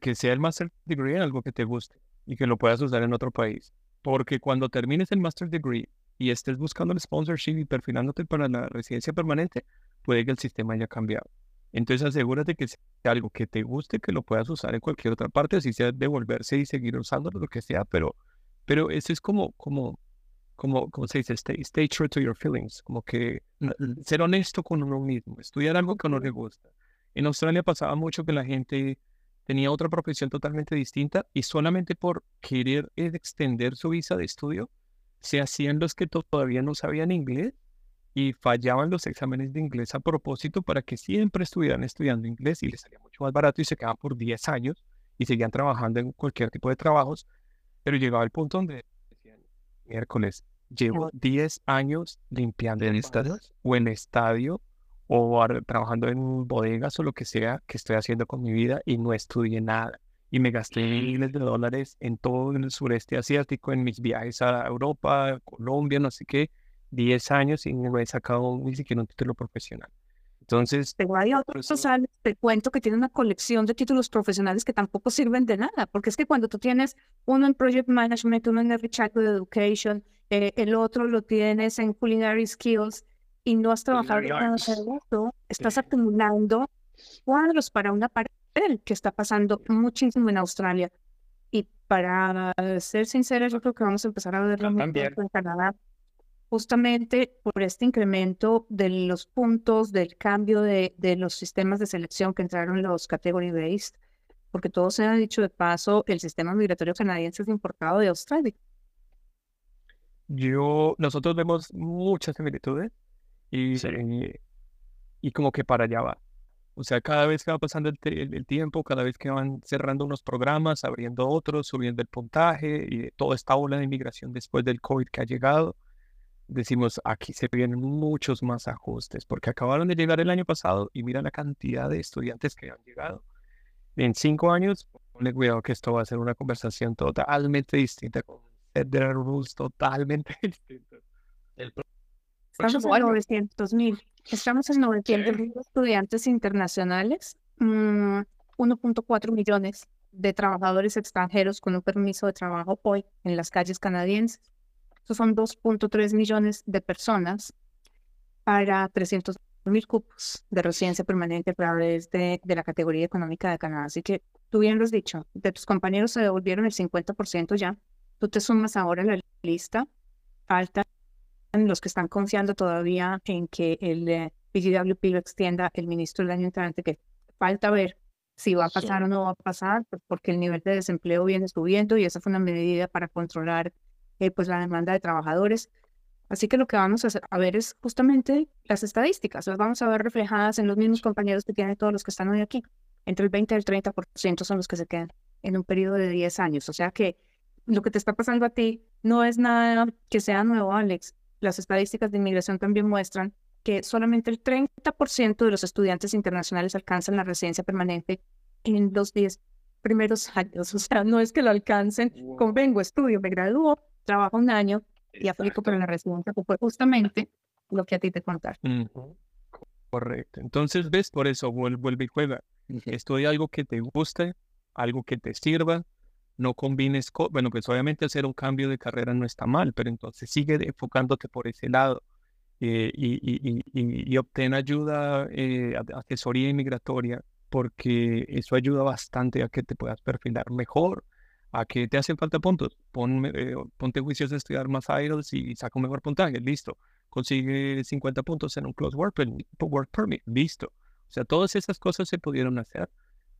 que sea el Master Degree en algo que te guste y que lo puedas usar en otro país. Porque cuando termines el Master Degree y estés buscando el sponsorship y perfilándote para la residencia permanente, puede que el sistema haya cambiado. Entonces asegúrate que sea algo que te guste, que lo puedas usar en cualquier otra parte, así sea devolverse y seguir usándolo, lo que sea, pero, pero eso es como, como, como, como se dice, stay, stay true to your feelings, como que ser honesto con uno mismo, estudiar algo que a uno le gusta. En Australia pasaba mucho que la gente tenía otra profesión totalmente distinta y solamente por querer extender su visa de estudio, se hacían los que todavía no sabían inglés y fallaban los exámenes de inglés a propósito para que siempre estuvieran estudiando inglés y les salía mucho más barato y se quedaban por 10 años y seguían trabajando en cualquier tipo de trabajos, pero llegaba el punto donde miércoles, llevo 10 años limpiando en estadios o en estadio o trabajando en bodegas o lo que sea que estoy haciendo con mi vida y no estudié nada. Y me gasté miles de dólares en todo el sureste asiático, en mis viajes a Europa, Colombia, no sé qué, 10 años y no he sacado ni siquiera un título profesional. Entonces, pero hay otros, te cuento que tiene una colección de títulos profesionales que tampoco sirven de nada, porque es que cuando tú tienes uno en Project Management, uno en Every Childhood Education, eh, el otro lo tienes en Culinary Skills y no has trabajado en nada de estás acumulando cuadros para una pared que está pasando muchísimo en Australia. Y para ser sincera, yo creo que vamos a empezar a verlo en Canadá justamente por este incremento de los puntos, del cambio de, de los sistemas de selección que entraron los category based, porque todo se ha dicho de paso, el sistema migratorio canadiense es importado de Australia. Yo, nosotros vemos muchas similitudes y, y, como que para allá va. O sea, cada vez que va pasando el, el, tiempo, cada vez que van cerrando unos programas, abriendo otros, subiendo el puntaje y toda esta ola de inmigración después del COVID que ha llegado, decimos, aquí se vienen muchos más ajustes, porque acabaron de llegar el año pasado y mira la cantidad de estudiantes que han llegado. En cinco años, ponle cuidado que esto va a ser una conversación totalmente distinta, con de rules totalmente distintos. Estamos en 900 mil. Estamos en 900 mil estudiantes internacionales, 1.4 mm, millones de trabajadores extranjeros con un permiso de trabajo hoy en las calles canadienses. Estos son 2.3 millones de personas para 300 mil cupos de residencia permanente a través de, de, la categoría económica de Canadá. Así que tú bien lo has dicho, de tus compañeros se devolvieron el 50% ya. Tú te sumas ahora a la lista. Faltan los que están confiando todavía en que el eh, PGWP lo extienda el ministro del año entrante, que falta ver si va a pasar o no va a pasar, pues, porque el nivel de desempleo viene subiendo y esa fue una medida para controlar eh, pues la demanda de trabajadores. Así que lo que vamos a, ver es justamente las estadísticas, las vamos a ver reflejadas en los mismos compañeros que tienen todos los que están hoy aquí. Entre el 20 y el 30% son los que se quedan en un periodo de 10 años. O sea que lo que te está pasando a ti no es nada que sea nuevo, Alex. Las estadísticas de inmigración también muestran que solamente el 30% de los estudiantes internacionales alcanzan la residencia permanente en los 10 primeros años. O sea, no es que lo alcancen, convengo, estudio, me gradúo, trabajo un año y aplico para la residencia, que fue justamente lo que a ti te contaron. Correcto. Entonces, ves, por eso vuelve y juega. Estudia algo que te guste, algo que te sirva. No combines, bueno, pues obviamente hacer un cambio de carrera no está mal, pero entonces sigue enfocándote por ese lado eh, y, y, y, y, obtén ayuda, eh, asesoría inmigratoria, porque eso ayuda bastante a que te puedas perfilar mejor, ¿A qué te hacen falta puntos? Ponme, eh, ponte juicios de estudiar más IELTS y saca un mejor puntaje, listo. Consigue 50 puntos en un Close Work Permit, listo. O sea, todas esas cosas se pudieron hacer,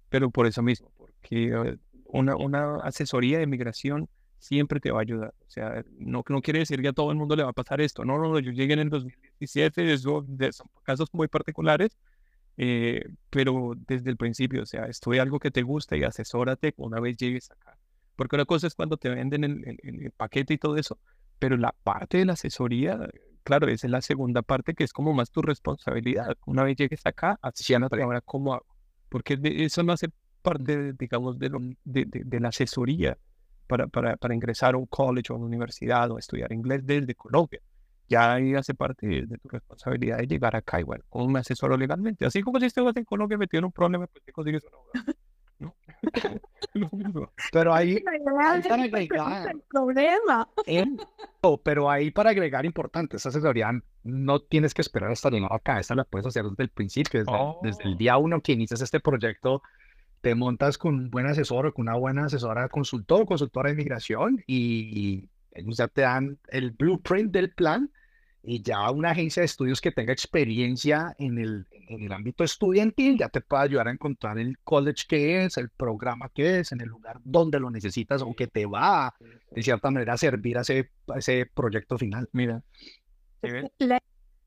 pero por eso mismo, porque eh, una, una asesoría de migración siempre te va a ayudar. O sea, no, no quiere decir que a todo el mundo le va a pasar esto. No, no, yo llegué en el 2017, son casos muy particulares, Eh, pero desde el principio, o sea, estudia algo que te gusta y asesórate una vez llegues acá. Porque una cosa es cuando te venden el, el, paquete y todo eso, pero la parte de la asesoría, claro, esa es la segunda parte que es como más tu responsabilidad. Una vez llegues acá, asesórate ahora cómo hago. Porque eso no hace parte, digamos, de, lo, de, de, la asesoría para, para, para ingresar a un college o a una universidad o estudiar inglés desde Colombia ya ahí hace parte de, tu responsabilidad de llegar acá igual, con un asesor legalmente. Así como si estuvieras en Colombia metido en un problema, pues te consigues un abogado. pero ahí, para agregar, problema. pero ahí para agregar importante, esa asesoría no tienes que esperar hasta llegar acá, esta la puedes hacer desde el principio, desde, desde el oh. día uno que inicias este proyecto, te montas con un buen asesor o con una buena asesora consultor o consultora de inmigración y ellos ya te dan el blueprint del plan y ya una agencia de estudios que tenga experiencia en el, en el ámbito estudiantil ya te puede ayudar a encontrar el college que es, el programa que es, en el lugar donde lo necesitas o que te va de cierta manera a servir a ese, ese proyecto final. Mira. La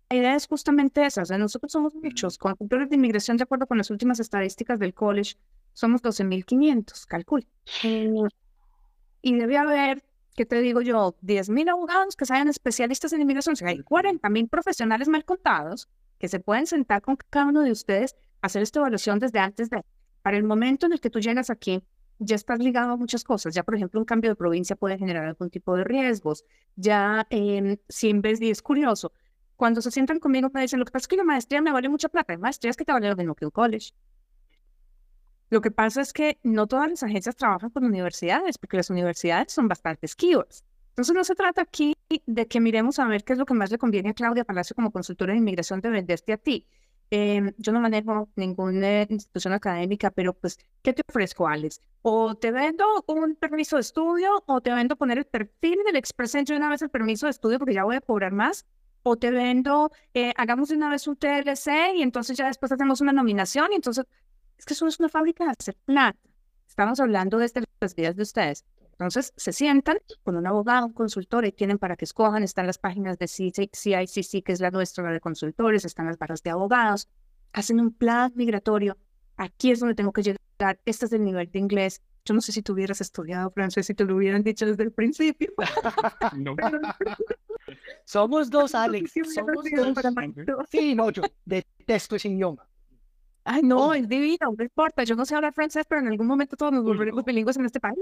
idea es justamente esa. O sea, nosotros somos muchos consultores de inmigración, de acuerdo con las últimas estadísticas del college, somos 12.500, calcula. Eh, y debe haber ¿qué te digo yo? 10.000 abogados que sean especialistas en inmigración. O sea, hay 40.000 profesionales mal contados que se pueden sentar con cada uno de ustedes hacer esta evaluación desde antes de... Para el momento en el que tú llegas aquí, ya estás ligado a muchas cosas. Ya, por ejemplo, un cambio de provincia puede generar algún tipo de riesgos. Ya, eh, si en de... Es curioso, cuando se sientan conmigo me dicen, lo que pasa es que la maestría me vale mucha plata. Hay maestrías que te valen lo mismo que un college. Lo que pasa es que no todas las agencias trabajan con universidades, porque las universidades son bastante esquivas. Entonces no se trata aquí de que miremos a ver qué es lo que más le conviene a Claudia Palacio como consultora de inmigración de venderte a ti. Em, yo no manejo ninguna institución académica, pero pues, ¿qué te ofrezco, Alex? O te vendo un permiso de estudio, o te vendo poner el perfil del Express Entry una vez el permiso de estudio porque ya voy a cobrar más, o te vendo, eh, hagamos una vez un TLC y entonces ya después hacemos una nominación y entonces es que eso es una fábrica de hacer plata. Estamos hablando desde las vidas de ustedes. Entonces, se sientan con un abogado, un consultor, y tienen para que escojan, están las páginas de CICC, que es la nuestra, la de consultores, están las barras de abogados, hacen un plan migratorio. Aquí es donde tengo que llegar, este es el nivel de inglés. Yo no sé si tú hubieras estudiado francés, si te lo hubieran dicho desde el principio. Somos dos, Alex. Somos dos. Sí, no, yo detesto ese idioma. Ay, no, es divino, no importa. Yo no sé hablar francés, pero en algún momento todos nos volveremos bilingües en este país.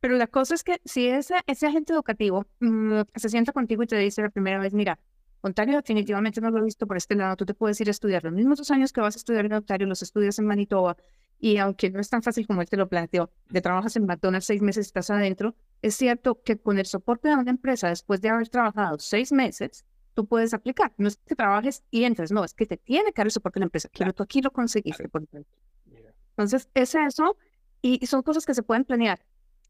Pero la cosa es que si ese, ese agente educativo mm, se sienta contigo y te dice la primera vez, mira, Ontario definitivamente no lo he visto por este lado, tú te puedes ir a estudiar los mismos dos años que vas a estudiar en Ontario, los estudias en Manitoba, y aunque no es tan fácil como él te lo planteó, de trabajas en McDonald's seis meses y estás adentro, es cierto que con el soporte de una empresa, después de haber trabajado seis meses, tú puedes aplicar. No es que trabajes y entres, no, es que te tiene que dar el soporte la empresa, pero tú aquí lo conseguiste. Entonces, es eso, y, son cosas que se pueden planear.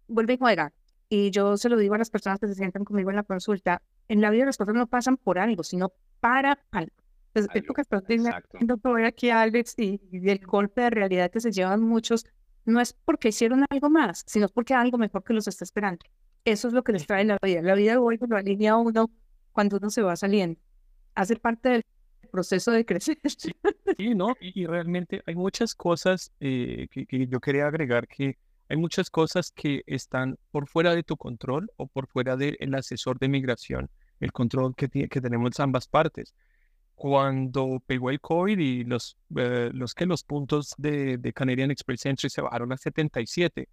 Vuelve y juega. Y yo se lo digo a las personas que se sientan conmigo en la consulta, en la vida las cosas no pasan por algo, sino para algo. Entonces, que estoy viendo por aquí, Alex, y, y, el golpe de realidad que se llevan muchos, no es porque hicieron algo más, sino porque algo mejor que los está esperando. Eso es lo que les trae la vida. La vida de hoy, cuando alinea uno cuando uno se va saliendo. Hace parte del proceso de crecer. Sí, ¿no? Y, realmente hay muchas cosas eh, que, yo quería agregar que hay muchas cosas que están por fuera de tu control o por fuera del asesor de migración, el control que, que tenemos ambas partes. Cuando pegó el COVID y los, eh, los, que los puntos de, de Canadian Express Entry se bajaron a 77,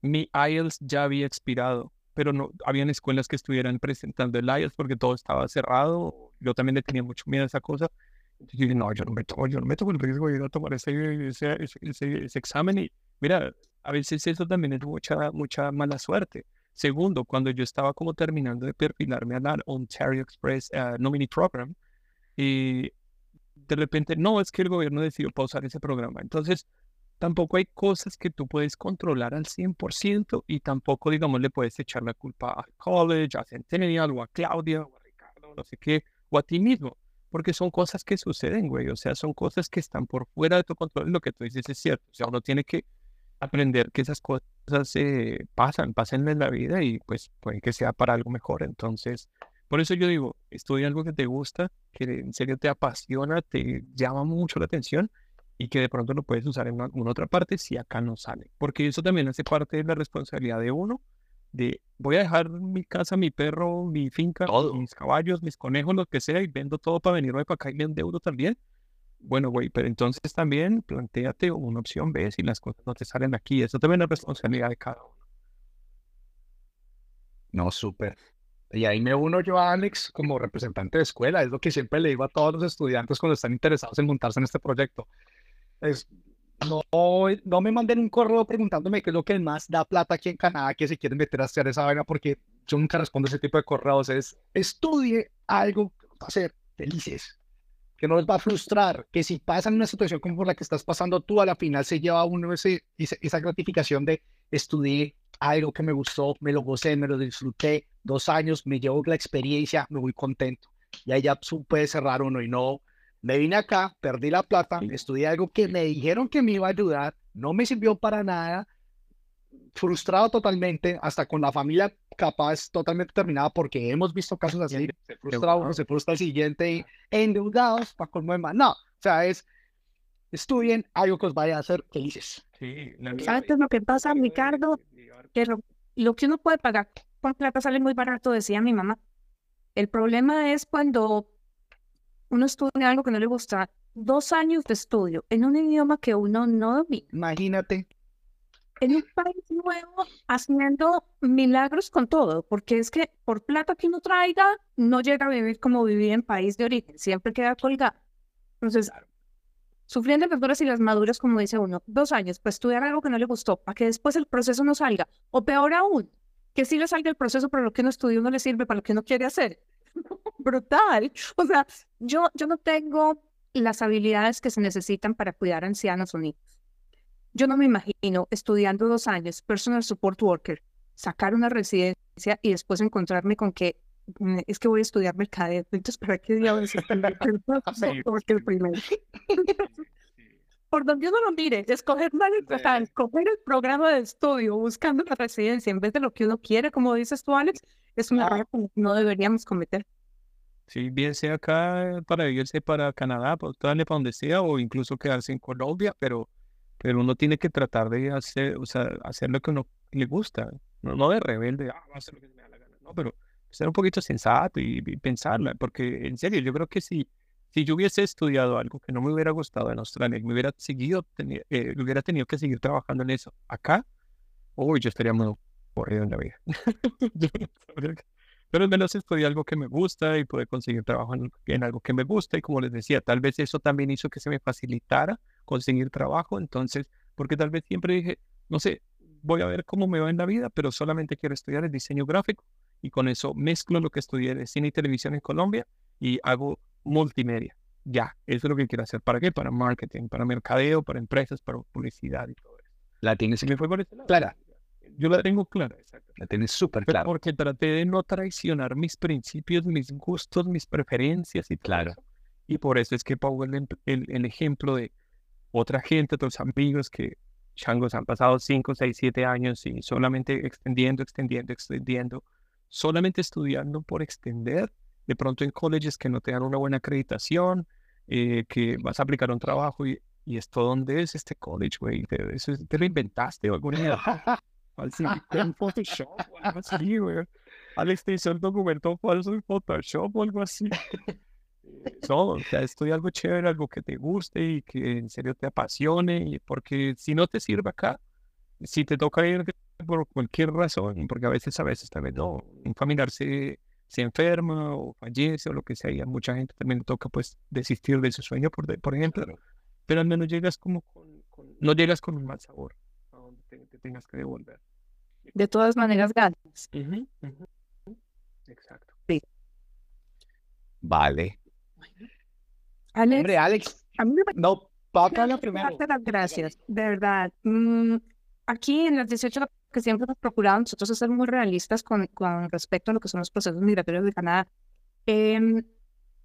mi IELTS ya había expirado pero no habían escuelas que estuvieran presentando el IELTS porque todo estaba cerrado. Yo también le tenía mucho miedo a esa cosa. Entonces yo dije, no, yo no me tomo, yo no me tomo el riesgo de ir a tomar ese, ese, ese, ese, examen. Y mira, a veces eso también es mucha, mucha mala suerte. Segundo, cuando yo estaba como terminando de perfilarme a la Ontario Express uh, Nominee Program, y de repente, no, es que el gobierno decidió pausar ese programa. Entonces, tampoco hay cosas que tú puedes controlar al 100% y tampoco, digamos, le puedes echar la culpa a college, a Centennial o a Claudia o a Ricardo, no sé qué, o a ti mismo, porque son cosas que suceden, güey, o sea, son cosas que están por fuera de tu control, lo que tú dices es cierto, o sea, uno tiene que aprender que esas cosas eh, pasan, pasan en la vida y pues puede que sea para algo mejor, entonces, por eso yo digo, estudia algo que te gusta, que en serio te apasiona, te llama mucho la atención y que de pronto lo puedes usar en alguna otra parte si acá no sale. Porque eso también hace parte de la responsabilidad de uno, de voy a dejar mi casa, mi perro, mi finca, mis caballos, mis conejos, lo que sea, y vendo todo para venirme para acá y me endeudo también. Bueno, güey, pero entonces también planteate una opción B si las cosas no te salen aquí. Eso también es responsabilidad de cada uno. No, súper. Y ahí me uno yo a Alex como representante de escuela. Es lo que siempre le digo a todos los estudiantes cuando están interesados en montarse en este proyecto. Es, no, no me manden un correo preguntándome qué es lo que más da plata aquí en Canadá, que si quieren meter a hacer esa vaina, porque yo nunca respondo ese tipo de correos. Es estudie algo que va a ser felices, que no les va a frustrar, que si pasan una situación como por la que estás pasando tú, a la final se lleva uno ese, esa gratificación de estudiar algo que me gustó, me lo gocé, me lo disfruté, dos años, me llevo la experiencia, me voy contento. Y ahí ya puede cerrar uno y no me vine acá, perdí la plata, estudié algo que me dijeron que me iba a ayudar, no me sirvió para nada, frustrado totalmente, hasta con la familia capaz totalmente terminada, porque hemos visto casos así, se frustra uno, se frustra el siguiente y endeudados para colmo de más. No, o sea, es estudien algo que os vaya a hacer felices. Sí, ¿Sabes lo que pasa, Ricardo? Que lo, lo que uno puede pagar por plata sale muy barato, decía mi mamá. El problema es cuando uno estudia algo que no le gusta, dos años de estudio en un idioma que uno no domina. Imagínate. En un país nuevo, haciendo milagros con todo, porque es que por plata que uno traiga, no llega a vivir como vivía en país de origen, siempre queda colgado. Entonces, sufriendo las duras y las maduras, como dice uno, dos años para estudiar algo que no le gustó, para que después el proceso no salga, o peor aún, que sí le salga el proceso, pero lo que no estudió no le sirve para lo que no quiere hacer. brutal. O sea, yo, yo no tengo las habilidades que se necesitan para cuidar a ancianos o niños. Yo no me imagino estudiando dos años, personal support worker, sacar una residencia y después encontrarme con que mm, es que voy a estudiar mercadeo. Entonces, ¿para qué diablos es el primero? Por donde uno lo mire, escoger, escoger el programa de estudio buscando la residencia en vez de lo que uno quiere, como dices tú, Alex, es un error que no deberíamos cometer. Sí, bien sea acá para irse para Canadá, pues darle para donde sea, o incluso quedarse en Colombia, pero, pero uno tiene que tratar de hacer, o sea, hacer lo que uno le gusta, no, no de rebelde, ah, a hacer lo que me da la gana, no, pero ser un poquito sensato y, pensarla, porque en serio, yo creo que si, si yo hubiese estudiado algo que no me hubiera gustado en Australia, me hubiera seguido, eh, hubiera tenido que seguir trabajando en eso acá, uy, yo estaría muy aburrido en la vida. pero al menos estudié algo que me gusta y pude conseguir trabajo en, algo que me gusta y como les decía, tal vez eso también hizo que se me facilitara conseguir trabajo, entonces, porque tal vez siempre dije, no sé, voy a ver cómo me va en la vida, pero solamente quiero estudiar el diseño gráfico y con eso mezclo lo que estudié de cine y televisión en Colombia y hago multimedia. Ya, eso es lo que quiero hacer. ¿Para qué? Para marketing, para mercadeo, para empresas, para publicidad y todo eso. La tienes me fue por ese lado. Clara. Yo la tengo clara, exacto. La tienes súper clara. Porque traté de no traicionar mis principios, mis gustos, mis preferencias y claro. Y por eso es que pongo el, el, ejemplo de otra gente, otros amigos que changos han pasado 5, 6, 7 años y solamente extendiendo, extendiendo, extendiendo, solamente estudiando por extender, de pronto en colleges que no te dan una buena acreditación, eh, que vas a aplicar un trabajo y, y esto, ¿dónde es este college, güey? Te, te, lo inventaste o alguna falso en Photoshop o algo así, güey. Alex te hizo el documento falso en Photoshop o algo así. No, o sea, estudia algo chévere, algo que te guste y que en serio te apasione, porque si no te sirve acá, si te toca ir por cualquier razón, porque a veces, a veces también no, un familiar se, se enferma o fallece o lo que sea, y a mucha gente también le toca pues desistir de su sueño, por, por ejemplo, pero al menos llegas como con, no llegas con un mal sabor te, tengas que devolver. De todas maneras, ganas. Exacto. Sí. Vale. Alex, Hombre, Alex. A mí me... No, la primero. las gracias, de verdad. Mm, aquí en las 18 que siempre hemos procurado nosotros ser muy realistas con, con respecto a lo que son los procesos migratorios de Canadá. Eh,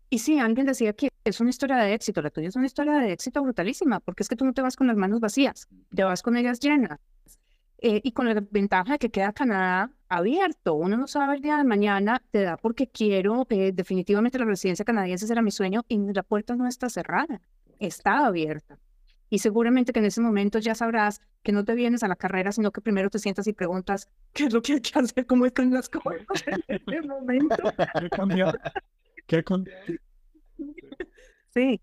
y sí, alguien decía que es una historia de éxito, la tuya es una historia de éxito brutalísima, porque es que tú no te vas con las manos vacías, te vas con ellas llenas. Eh, y con la ventaja de que queda Canadá abierto. Uno no sabe el día de mañana, te da porque quiero, eh, definitivamente la residencia canadiense será mi sueño y la puerta no está cerrada, está abierta. Y seguramente que en ese momento ya sabrás que no te vienes a la carrera, sino que primero te sientas y preguntas qué es lo que hay que hacer, cómo están las cosas en ese momento. ¿Qué cambió? ¿Qué cambió? Sí,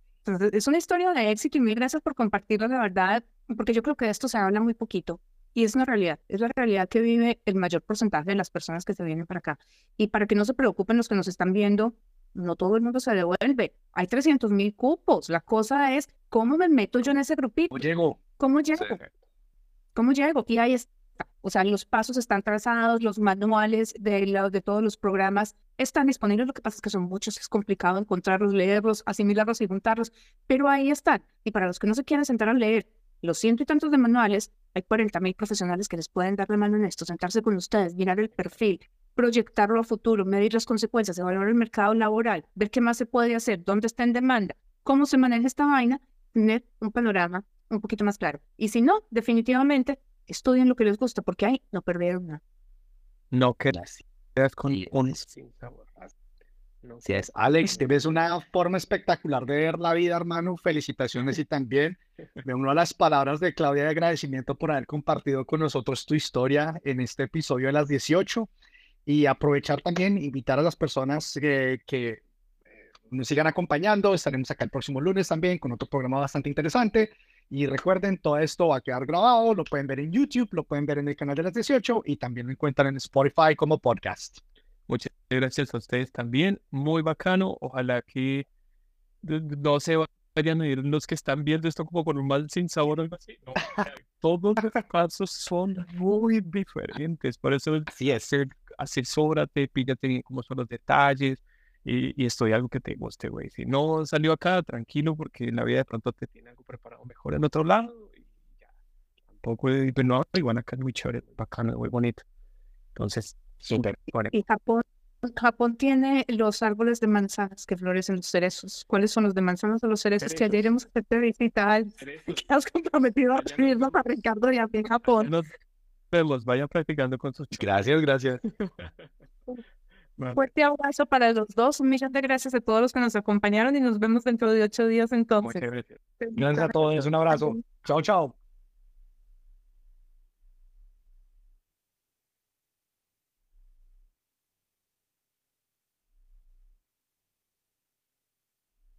es una historia de éxito y mil gracias por compartirlo de verdad, porque yo creo que de esto se habla muy poquito. Y es una realidad, es la realidad que vive el mayor porcentaje de las personas que se vienen para acá. Y para que no se preocupen los que nos están viendo, no todo el mundo se devuelve. Hay 300 mil cupos. La cosa es, ¿cómo me meto yo en ese grupito? ¿Cómo llego? ¿Cómo llego? ¿Cómo llego? Y ahí está. O sea, los pasos están trazados, los manuales de, de todos los programas están disponibles. Lo que pasa es que son muchos, es complicado encontrarlos, leerlos, asimilarlos y juntarlos, pero ahí están. Y para los que no se quieran sentar a leer los ciento y tantos de manuales, hay 40 mil profesionales que les pueden dar la mano en esto, sentarse con ustedes, mirar el perfil, proyectarlo a futuro, medir las consecuencias, evaluar el mercado laboral, ver qué más se puede hacer, dónde está en demanda, cómo se maneja esta vaina, tener un panorama un poquito más claro. Y si no, definitivamente, estudien lo que les gusta, porque ahí no perdieron nada. No quedas con un si es. Alex, tienes una forma espectacular de ver la vida, hermano. Felicitaciones y también me uno a las palabras de Claudia de agradecimiento por haber compartido con nosotros tu historia en este episodio de las 18 y aprovechar también, invitar a las personas que, que eh, nos sigan acompañando. Estaremos acá el próximo lunes también con otro programa bastante interesante. Y recuerden, todo esto va a quedar grabado, lo pueden ver en YouTube, lo pueden ver en el canal de las 18 y también lo encuentran en Spotify como podcast. Muchas gracias a ustedes también. Muy bacano. Ojalá que no se vayan a ir los que están viendo esto como con un mal sin sabor o algo así. todos los casos son muy diferentes. Por eso sí, hacer, asesórate, píllate bien cómo son los detalles y, y estoy algo que te guste, güey. Si no salió acá, tranquilo, porque en la vida de pronto te tiene algo preparado mejor en otro lado. Y ya. Tampoco, pero no, igual acá es muy chévere, bacano, muy bonito. Entonces, y Japón, Japón tiene los árboles de manzanas que florecen los cerezos. ¿Cuáles son los de manzanas o los cerezos? Que ayer hemos hecho visita que has comprometido a turismo a Ricardo y a en Japón. Los vayan practicando con sus Gracias, gracias. Fuerte abrazo para los dos. Un millón de gracias a todos los que nos acompañaron y nos vemos dentro de ocho días entonces. Gracias a todos. Un abrazo. Chao, chao.